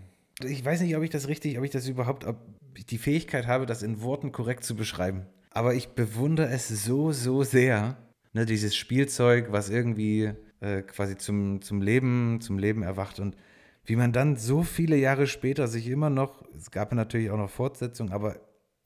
Ich weiß nicht, ob ich das richtig, ob ich das überhaupt, ob ich die Fähigkeit habe, das in Worten korrekt zu beschreiben. Aber ich bewundere es so, so sehr. Ne, dieses Spielzeug, was irgendwie äh, quasi zum, zum Leben, zum Leben erwacht und wie man dann so viele Jahre später sich immer noch, es gab natürlich auch noch Fortsetzungen, aber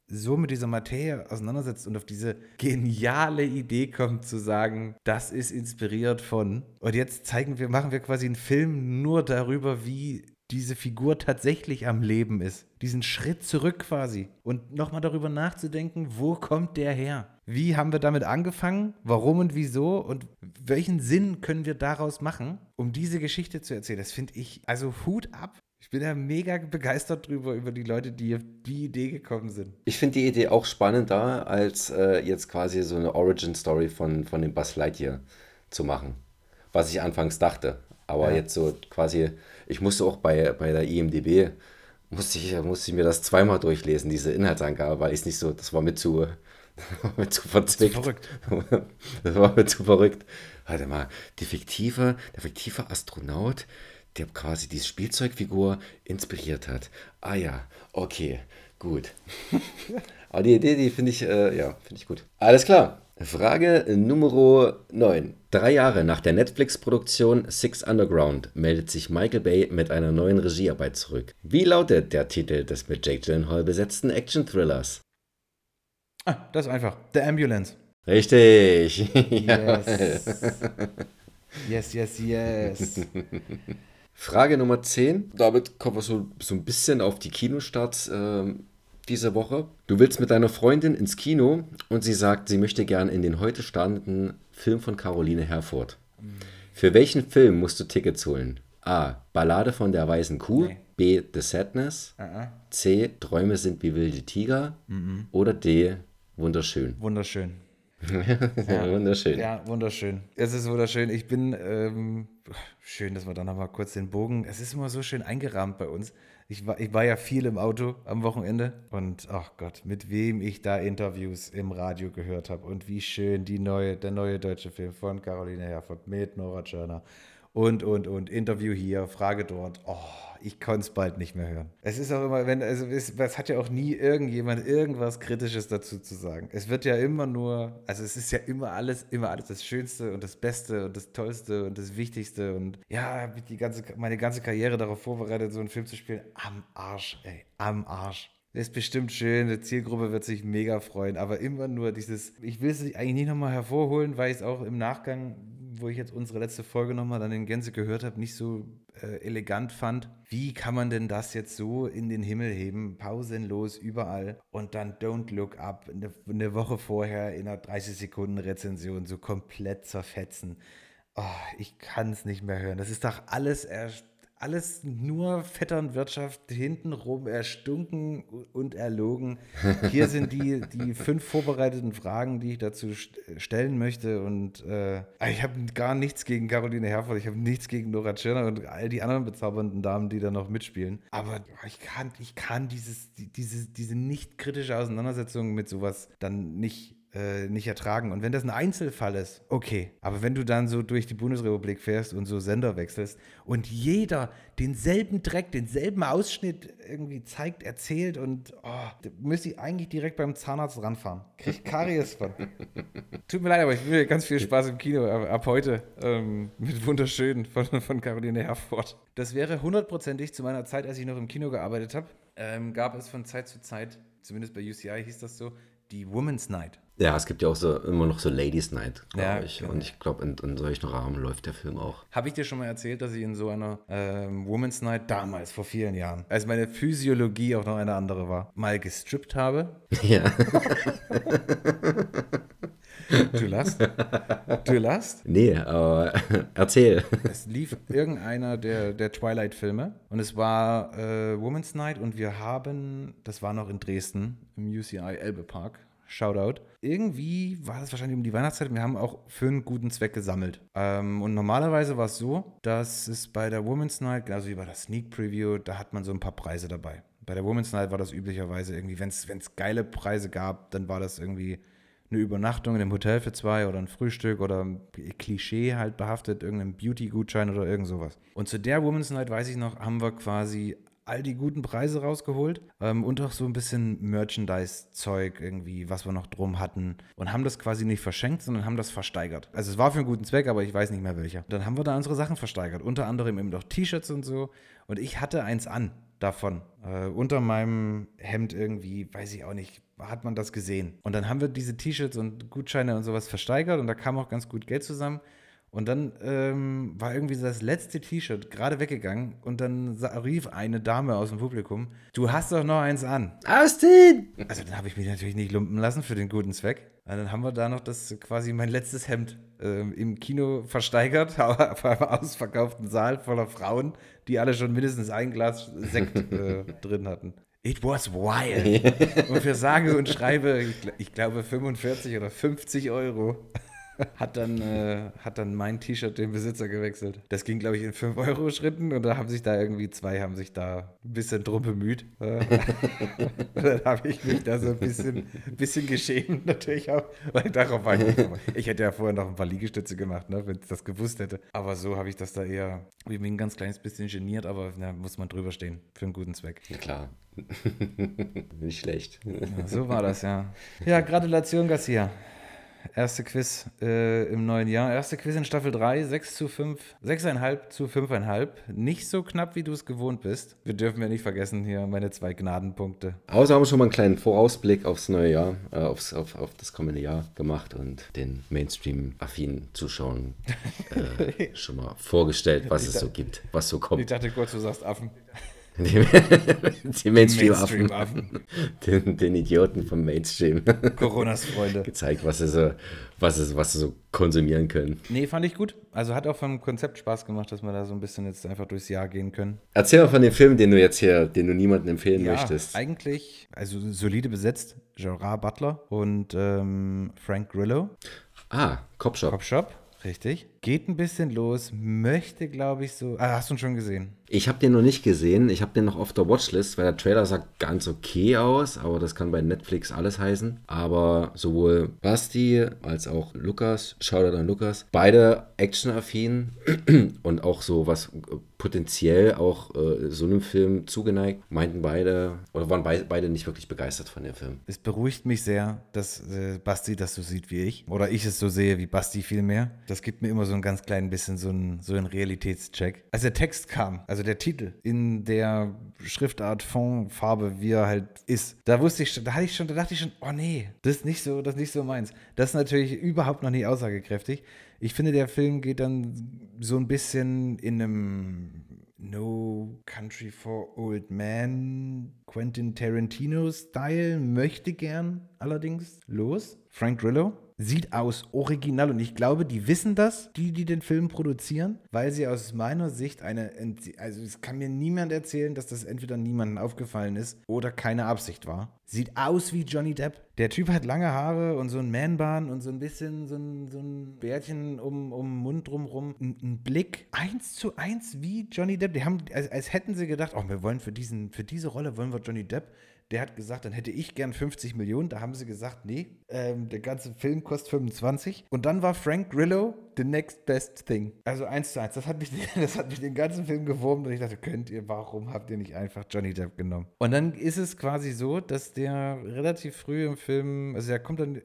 so mit dieser Materie auseinandersetzt und auf diese geniale Idee kommt zu sagen, das ist inspiriert von. Und jetzt zeigen wir, machen wir quasi einen Film nur darüber, wie diese Figur tatsächlich am Leben ist. Diesen Schritt zurück quasi. Und nochmal darüber nachzudenken, wo kommt der her? Wie haben wir damit angefangen? Warum und wieso? Und welchen Sinn können wir daraus machen, um diese Geschichte zu erzählen? Das finde ich, also Hut ab. Ich bin ja mega begeistert drüber, über die Leute, die auf die Idee gekommen sind. Ich finde die Idee auch spannender, als äh, jetzt quasi so eine Origin-Story von, von dem Buzz Lightyear zu machen. Was ich anfangs dachte. Aber ja. jetzt so quasi ich musste auch bei, bei der IMDB, musste ich, musste ich mir das zweimal durchlesen, diese Inhaltsangabe, weil ich es nicht so, das war mir zu, mir zu verzwickt. Zu verrückt. Das war mir zu verrückt. Warte mal, die fiktive, der fiktive Astronaut, der quasi diese Spielzeugfigur inspiriert hat. Ah ja, okay, gut. Aber die Idee, die finde ich, äh, ja, finde ich gut. Alles klar. Frage Nummer 9. Drei Jahre nach der Netflix-Produktion Six Underground meldet sich Michael Bay mit einer neuen Regiearbeit zurück. Wie lautet der Titel des mit Jake Gyllenhaal besetzten Action-Thrillers? Ah, das ist einfach. The Ambulance. Richtig. Yes. yes, yes, yes. Frage Nummer 10. Damit kommen wir so, so ein bisschen auf die Kinostarts äh, diese Woche. Du willst mit deiner Freundin ins Kino und sie sagt, sie möchte gern in den heute startenden Film von Caroline Herford. Mhm. Für welchen Film musst du Tickets holen? A. Ballade von der weißen Kuh. Nee. B. The Sadness. Uh -uh. C. Träume sind wie wilde Tiger. Uh Oder D. Wunderschön. Wunderschön. ja, wunderschön. Ja, wunderschön. Es ist wunderschön. Ich bin, ähm, schön, dass wir da nochmal kurz den Bogen, es ist immer so schön eingerahmt bei uns. Ich war, ich war ja viel im Auto am Wochenende und ach Gott, mit wem ich da Interviews im Radio gehört habe und wie schön die neue, der neue deutsche Film von Caroline Herford mit Nora Tschirner und, und, und, Interview hier, Frage dort. Oh, ich konnte es bald nicht mehr hören. Es ist auch immer, wenn, also es, es, hat ja auch nie irgendjemand irgendwas Kritisches dazu zu sagen. Es wird ja immer nur, also es ist ja immer alles, immer alles das Schönste und das Beste und das Tollste und das Wichtigste und ja, habe ich die ganze, meine ganze Karriere darauf vorbereitet, so einen Film zu spielen. Am Arsch, ey, am Arsch. Ist bestimmt schön, die Zielgruppe wird sich mega freuen, aber immer nur dieses, ich will es eigentlich nicht nochmal hervorholen, weil ich es auch im Nachgang wo ich jetzt unsere letzte Folge nochmal dann in Gänze gehört habe, nicht so äh, elegant fand. Wie kann man denn das jetzt so in den Himmel heben, pausenlos überall und dann Don't Look Up eine, eine Woche vorher in einer 30-Sekunden-Rezension so komplett zerfetzen? Oh, ich kann es nicht mehr hören. Das ist doch alles erst alles nur Vetternwirtschaft hintenrum erstunken und erlogen. Hier sind die, die fünf vorbereiteten Fragen, die ich dazu stellen möchte. Und äh, ich habe gar nichts gegen Caroline Herford, ich habe nichts gegen Nora Tschirner und all die anderen bezaubernden Damen, die da noch mitspielen. Aber ich kann, ich kann dieses, diese, diese nicht kritische Auseinandersetzung mit sowas dann nicht äh, nicht ertragen. Und wenn das ein Einzelfall ist, okay. Aber wenn du dann so durch die Bundesrepublik fährst und so Sender wechselst und jeder denselben Dreck, denselben Ausschnitt irgendwie zeigt, erzählt und oh, müsste ich eigentlich direkt beim Zahnarzt ranfahren. Krieg Karies von. Tut mir leid, aber ich will ganz viel Spaß im Kino ab, ab heute ähm, mit Wunderschönen von, von Caroline Herford. Das wäre hundertprozentig zu meiner Zeit, als ich noch im Kino gearbeitet habe, ähm, gab es von Zeit zu Zeit, zumindest bei UCI hieß das so, die Women's Night. Ja, es gibt ja auch so immer noch so Ladies Night, glaube ja, ich. Genau. Und ich glaube, in, in, solchen Rahmen läuft der Film auch. Habe ich dir schon mal erzählt, dass ich in so einer ähm, Women's Night damals, vor vielen Jahren, als meine Physiologie auch noch eine andere war, mal gestrippt habe? Ja. Du lachst? Du lachst? Nee, aber erzähl. Es lief irgendeiner der, der Twilight-Filme und es war äh, Women's Night und wir haben, das war noch in Dresden im UCI Elbe Park, Shoutout. Irgendwie war das wahrscheinlich um die Weihnachtszeit. Wir haben auch für einen guten Zweck gesammelt. Ähm, und normalerweise war es so, dass es bei der Women's Night, also wie bei der Sneak Preview, da hat man so ein paar Preise dabei. Bei der Women's Night war das üblicherweise irgendwie, wenn es geile Preise gab, dann war das irgendwie eine Übernachtung in einem Hotel für zwei oder ein Frühstück oder ein Klischee halt behaftet, irgendein Beauty-Gutschein oder irgend sowas. Und zu der Women's Night, weiß ich noch, haben wir quasi all die guten Preise rausgeholt ähm, und auch so ein bisschen Merchandise-Zeug irgendwie, was wir noch drum hatten und haben das quasi nicht verschenkt, sondern haben das versteigert. Also es war für einen guten Zweck, aber ich weiß nicht mehr welcher. Dann haben wir da unsere Sachen versteigert, unter anderem eben auch T-Shirts und so und ich hatte eins an davon. Äh, unter meinem Hemd irgendwie, weiß ich auch nicht, hat man das gesehen. Und dann haben wir diese T-Shirts und Gutscheine und sowas versteigert und da kam auch ganz gut Geld zusammen. Und dann ähm, war irgendwie das letzte T-Shirt gerade weggegangen und dann rief eine Dame aus dem Publikum, du hast doch noch eins an. Austin! Also dann habe ich mich natürlich nicht lumpen lassen für den guten Zweck. Und dann haben wir da noch das quasi mein letztes Hemd äh, im Kino versteigert, auf einem ausverkauften Saal voller Frauen, die alle schon mindestens ein Glas Sekt äh, drin hatten. It was wild. und für sage und schreibe, ich, ich glaube 45 oder 50 Euro hat dann, äh, hat dann mein T-Shirt den Besitzer gewechselt. Das ging, glaube ich, in 5-Euro-Schritten und da haben sich da irgendwie zwei, haben sich da ein bisschen drum bemüht. dann habe ich mich da so ein bisschen, bisschen geschämt natürlich auch, weil darauf war ich nicht Ich hätte ja vorher noch ein paar Liegestütze gemacht, ne, wenn ich das gewusst hätte. Aber so habe ich das da eher, bin ein ganz kleines bisschen geniert, aber da muss man drüber stehen für einen guten Zweck. Ja, klar. Nicht schlecht. Ja, so war das, ja. Ja, Gratulation, Garcia. Erste Quiz äh, im neuen Jahr. Erste Quiz in Staffel 3, 6 zu 5, 6,5 zu 5,5. Nicht so knapp, wie du es gewohnt bist. Wir dürfen ja nicht vergessen hier meine zwei Gnadenpunkte. Außer haben wir schon mal einen kleinen Vorausblick aufs neue Jahr, äh, aufs, auf, auf das kommende Jahr gemacht und den Mainstream-affinen Zuschauern äh, schon mal vorgestellt, was es so gibt, was so kommt. Ich dachte kurz, du sagst Affen. Die, die Mainstream-Affen. Mainstream-Affen. Den, den Idioten vom Mainstream. Coronas Freunde. Gezeigt, was sie, so, was, sie, was sie so konsumieren können. Nee, fand ich gut. Also hat auch vom Konzept Spaß gemacht, dass wir da so ein bisschen jetzt einfach durchs Jahr gehen können. Erzähl mal von dem Film, den du jetzt hier, den du niemandem empfehlen möchtest. eigentlich, also solide besetzt. Gerard Butler und ähm, Frank Grillo. Ah, Copshop. Cop Shop, richtig. Geht ein bisschen los, möchte, glaube ich, so. Ah, hast du ihn schon gesehen? Ich habe den noch nicht gesehen. Ich habe den noch auf der Watchlist, weil der Trailer sah ganz okay aus, aber das kann bei Netflix alles heißen. Aber sowohl Basti als auch Lukas, Shoutout an Lukas, beide actionaffin und auch so was äh, potenziell auch äh, so einem Film zugeneigt, meinten beide oder waren beide, beide nicht wirklich begeistert von dem Film. Es beruhigt mich sehr, dass äh, Basti das so sieht wie ich. Oder ich es so sehe wie Basti vielmehr. Das gibt mir immer so ein ganz klein bisschen so einen so einen Realitätscheck. Als der Text kam, also der Titel in der Schriftart Fondfarbe, wie er halt ist, da wusste ich schon, da hatte ich schon, da dachte ich schon, oh nee, das ist nicht so, das ist nicht so meins. Das ist natürlich überhaupt noch nicht aussagekräftig. Ich finde, der Film geht dann so ein bisschen in einem No Country for Old Men, Quentin Tarantino-Style, möchte gern allerdings los. Frank Grillo sieht aus original und ich glaube, die wissen das, die, die den Film produzieren, weil sie aus meiner Sicht eine, also es kann mir niemand erzählen, dass das entweder niemandem aufgefallen ist oder keine Absicht war. Sieht aus wie Johnny Depp. Der Typ hat lange Haare und so ein Man-Bahn und so ein bisschen so ein, so ein Bärtchen um, um den Mund drumrum. Ein, ein Blick eins zu eins wie Johnny Depp. Die haben, als, als hätten sie gedacht, oh, wir wollen für, diesen, für diese Rolle wollen wir Johnny Depp der hat gesagt, dann hätte ich gern 50 Millionen. Da haben sie gesagt, nee, ähm, der ganze Film kostet 25. Und dann war Frank Grillo the next best thing. Also eins zu eins. Das hat mich, das hat mich den ganzen Film gewurmt und ich dachte, könnt ihr, warum habt ihr nicht einfach Johnny Depp genommen? Und dann ist es quasi so, dass der relativ früh im Film, also der kommt dann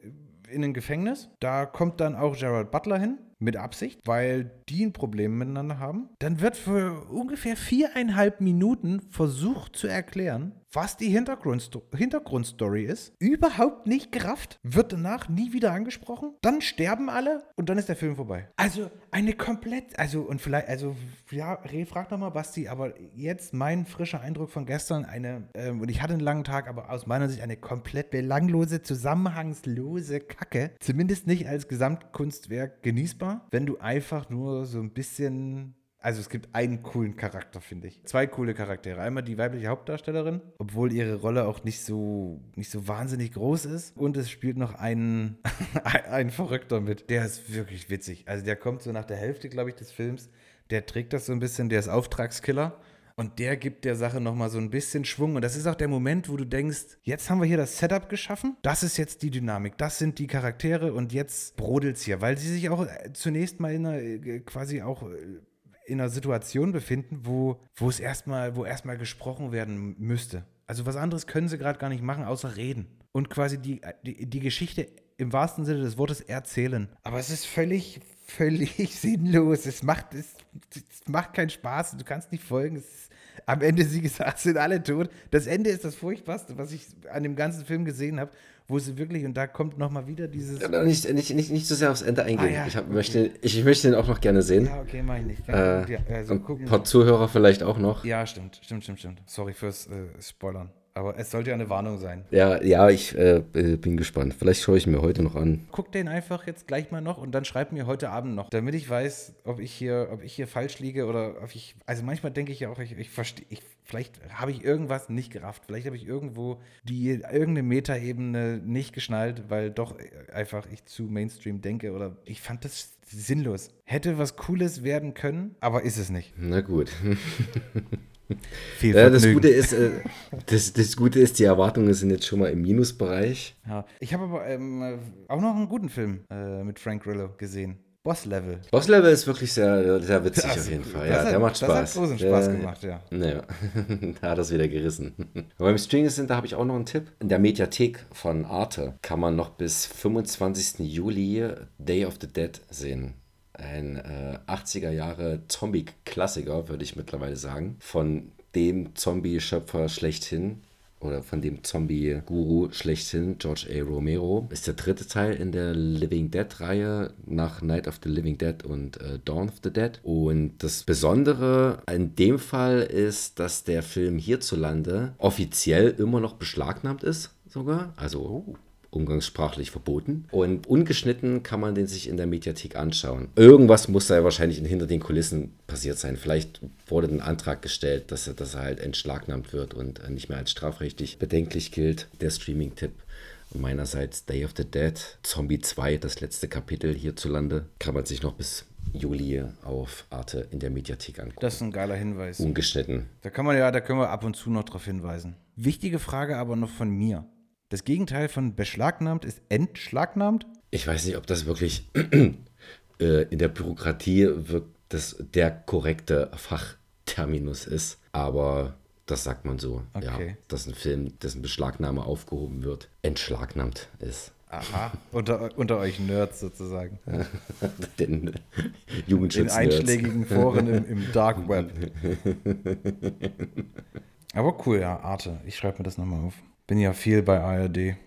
in ein Gefängnis. Da kommt dann auch Gerald Butler hin mit Absicht, weil die ein Problem miteinander haben. Dann wird für ungefähr viereinhalb Minuten versucht zu erklären, was die Hintergrundsto Hintergrundstory ist. Überhaupt nicht gerafft, wird danach nie wieder angesprochen. Dann sterben alle und dann ist der Film vorbei. Also eine komplett, also und vielleicht, also ja, Reh, frag nochmal Basti, aber jetzt mein frischer Eindruck von gestern, eine, ähm, und ich hatte einen langen Tag, aber aus meiner Sicht eine komplett belanglose, zusammenhangslose Kacke. Zumindest nicht als Gesamtkunstwerk genießbar, wenn du einfach nur so ein bisschen also es gibt einen coolen Charakter, finde ich. Zwei coole Charaktere. Einmal die weibliche Hauptdarstellerin, obwohl ihre Rolle auch nicht so, nicht so wahnsinnig groß ist. Und es spielt noch ein, ein Verrückter mit. Der ist wirklich witzig. Also der kommt so nach der Hälfte, glaube ich, des Films. Der trägt das so ein bisschen, der ist Auftragskiller. Und der gibt der Sache nochmal so ein bisschen Schwung. Und das ist auch der Moment, wo du denkst, jetzt haben wir hier das Setup geschaffen. Das ist jetzt die Dynamik. Das sind die Charaktere. Und jetzt brodelt es hier. Weil sie sich auch äh, zunächst mal in einer, äh, quasi auch äh, in einer Situation befinden, wo, wo es erstmal, wo erstmal gesprochen werden müsste. Also was anderes können sie gerade gar nicht machen, außer reden. Und quasi die, die, die Geschichte im wahrsten Sinne des Wortes erzählen. Aber es ist völlig, völlig sinnlos. Es macht, es, es macht keinen Spaß. Du kannst nicht folgen. Ist, am Ende, sie gesagt, sind alle tot. Das Ende ist das Furchtbarste, was ich an dem ganzen Film gesehen habe wo sie wirklich, und da kommt nochmal wieder dieses. Ja, nicht, nicht, nicht, nicht so sehr aufs Ende eingehen. Ah, ja, ich, hab, okay. möchte, ich, möchte den auch noch gerne sehen. Ja, okay, mach ich nicht. Äh, ja, also ein paar Zuhörer vielleicht auch noch. Ja, stimmt, stimmt, stimmt, stimmt. Sorry fürs äh, Spoilern. Aber es sollte ja eine Warnung sein. Ja, ja, ich äh, bin gespannt. Vielleicht schaue ich mir heute noch an. Guck den einfach jetzt gleich mal noch und dann schreib mir heute Abend noch, damit ich weiß, ob ich hier, ob ich hier falsch liege oder ob ich. Also manchmal denke ich ja auch, ich, ich verstehe, ich, vielleicht habe ich irgendwas nicht gerafft. Vielleicht habe ich irgendwo die irgendeine Metaebene nicht geschnallt, weil doch einfach ich zu Mainstream denke oder ich fand das sinnlos. Hätte was Cooles werden können, aber ist es nicht. Na gut. Viel Ja, das. Gute ist, äh, das, das Gute ist, die Erwartungen sind jetzt schon mal im Minusbereich. Ja. Ich habe aber ähm, auch noch einen guten Film äh, mit Frank Grillo gesehen. Boss Level. Boss Level ist wirklich sehr, sehr witzig Das- auf jeden Fall. das Ja, hat- der macht das Spaß. hat großen Spaß Der- gemacht, ja. Naja, da hat er es wieder gerissen. Aber beim Stranger Center habe ich auch noch einen Tipp. In der Mediathek von Arte kann man noch bis 25. Juli Day of the Dead sehen. Ein äh, 80er Jahre Zombie-Klassiker, würde ich mittlerweile sagen. Von dem Zombie-Schöpfer schlechthin. oder von dem Zombie-Guru schlechthin, George A. Romero. Ist der dritte Teil in der Living Dead-Reihe nach Night of the Living Dead und äh, Dawn of the Dead. Und das Besondere in dem Fall ist, dass der Film hierzulande offiziell immer noch beschlagnahmt ist, sogar. Also. Oh umgangssprachlich verboten. Und ungeschnitten kann man den sich in der Mediathek anschauen. Irgendwas muss da ja wahrscheinlich hinter den Kulissen passiert sein. Vielleicht wurde ein Antrag gestellt, dass er, dass er halt entschlagnahmt wird und nicht mehr als strafrechtlich bedenklich gilt. Der Streaming-Tipp meinerseits Day of the Dead, Zombie 2, das letzte Kapitel hierzulande, kann man sich noch bis Juli auf Arte in der Mediathek angucken. Das ist ein geiler Hinweis. Ungeschnitten. Da kann man ja, da können wir ab und zu noch darauf hinweisen. Wichtige Frage aber noch von mir. Das Gegenteil von beschlagnahmt ist entschlagnahmt? Ich weiß nicht, ob das wirklich äh, in der Bürokratie das der korrekte Fachterminus ist, aber das sagt man so. Okay. Ja, dass ein Film, dessen Beschlagnahme aufgehoben wird, entschlagnahmt ist. Aha, unter, unter euch Nerds sozusagen. Den Jugendschutz. In einschlägigen Foren im, im Dark Web. Aber cool, ja, Arte. Ich schreibe mir das nochmal auf. Bin ja viel bei ARD.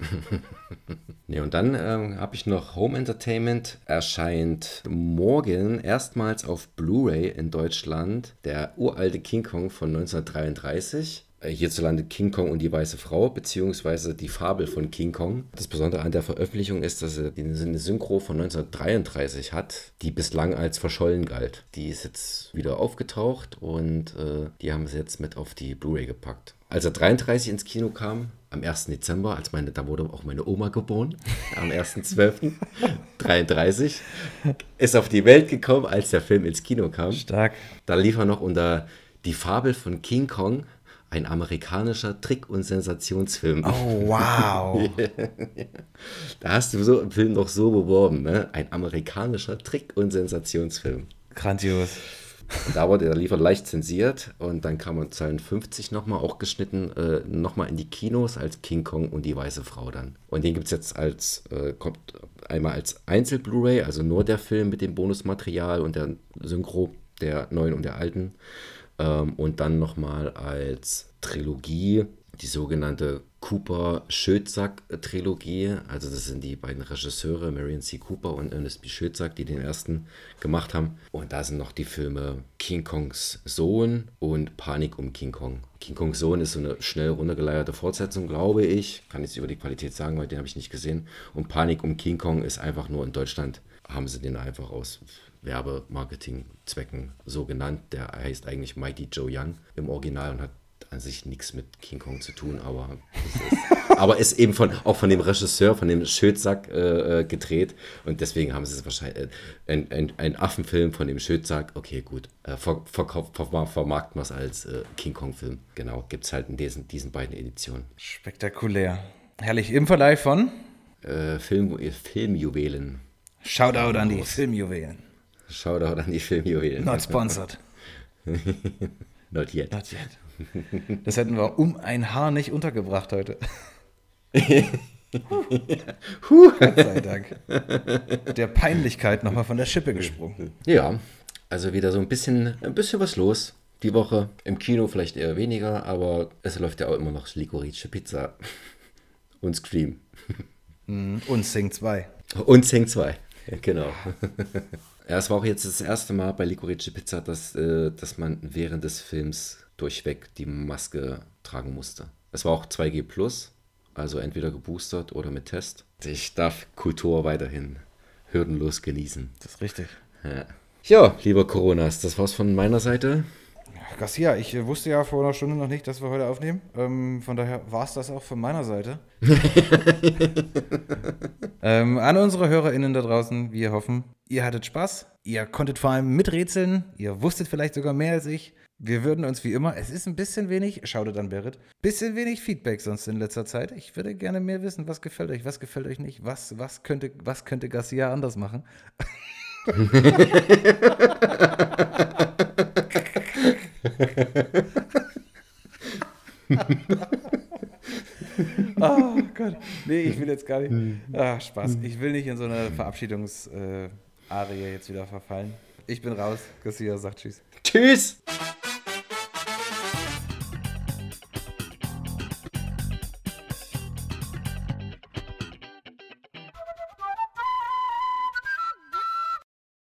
ne, und dann ähm, habe ich noch Home Entertainment. Erscheint morgen erstmals auf Blu-ray in Deutschland der uralte King Kong von 1933 äh, hierzulande King Kong und die weiße Frau, beziehungsweise die Fabel von King Kong. Das Besondere an der Veröffentlichung ist, dass er eine Synchro von 1933 hat, die bislang als verschollen galt. Die ist jetzt wieder aufgetaucht und äh, die haben sie jetzt mit auf die Blu-ray gepackt. Als er 33 ins Kino kam, am 1. Dezember, als meine, da wurde auch meine Oma geboren, am 1.12.33, ist auf die Welt gekommen, als der Film ins Kino kam. Stark. Da lief er noch unter die Fabel von King Kong, ein amerikanischer Trick- und Sensationsfilm. Oh, wow. da hast du so einen Film doch so beworben, ne? Ein amerikanischer Trick- und Sensationsfilm. Grandios. Da wurde der Liefer leicht zensiert und dann kam man 52 nochmal, auch geschnitten, äh, nochmal in die Kinos als King Kong und die weiße Frau dann. Und den gibt es jetzt als, äh, kommt einmal als Einzel-Blu-ray, also nur der Film mit dem Bonusmaterial und der Synchro der neuen und der alten. Ähm, und dann nochmal als Trilogie die sogenannte Cooper-Schödsack-Trilogie. Also das sind die beiden Regisseure, Marion C. Cooper und Ernest B. Schödsack, die den ersten gemacht haben. Und da sind noch die Filme King Kongs Sohn und Panik um King Kong. King Kongs Sohn ist so eine schnell runtergeleierte Fortsetzung, glaube ich. Kann ich über die Qualität sagen, weil den habe ich nicht gesehen. Und Panik um King Kong ist einfach nur in Deutschland, haben sie den einfach aus Werbemarketing-Zwecken so genannt. Der heißt eigentlich Mighty Joe Young im Original und hat an sich nichts mit King Kong zu tun, aber ist, aber ist eben von, auch von dem Regisseur, von dem Schödsack äh, äh gedreht und deswegen haben sie es wahrscheinlich, äh, ein, ein, ein, Affenfilm von dem Schödsack, okay gut, äh, ver, verkauft, ver, vermarkten wir es als äh, King Kong-Film, genau, gibt es halt in diesen, diesen beiden Editionen. Spektakulär. Herrlich, im Verleih von? Äh, Film, Filmjuwelen. Shoutout an die Filmjuwelen. Shoutout an die Filmjuwelen. Not sponsored. Not yet. Not yet. Das hätten wir um ein Haar nicht untergebracht heute. Huh. Gott sei Dank. Der Peinlichkeit nochmal von der Schippe gesprungen. Ja, also wieder so ein bisschen, ein bisschen was los. Die Woche im Kino vielleicht eher weniger, aber es läuft ja auch immer noch Licorice Pizza und Scream. Mhm. Und Sing 2. Und Sing 2, genau. Ja, es war auch jetzt das erste Mal bei Licorice Pizza, dass, äh, dass man während des Films durchweg die Maske tragen musste. Es war auch 2G Plus, also entweder geboostert oder mit Test. Ich darf Kultur weiterhin hürdenlos genießen. Das ist richtig. Ja, ja lieber Coronas, das war's von meiner Seite. Garcia, ich äh, wusste ja vor einer Stunde noch nicht, dass wir heute aufnehmen. Ähm, von daher war es das auch von meiner Seite. ähm, an unsere HörerInnen da draußen, wir hoffen, ihr hattet Spaß. Ihr konntet vor allem miträtseln. Ihr wusstet vielleicht sogar mehr als ich. Wir würden uns wie immer, es ist ein bisschen wenig, schaut an Berit, bisschen wenig Feedback sonst in letzter Zeit. Ich würde gerne mehr wissen, was gefällt euch, was gefällt euch nicht, was, was, könnte, was könnte Garcia anders machen. oh Gott. Nee, ich will jetzt gar nicht. Ah, Spaß. Ich will nicht in so eine Verabschiedungsarie jetzt wieder verfallen. Ich bin raus. Garcia sagt Tschüss. Tschüss!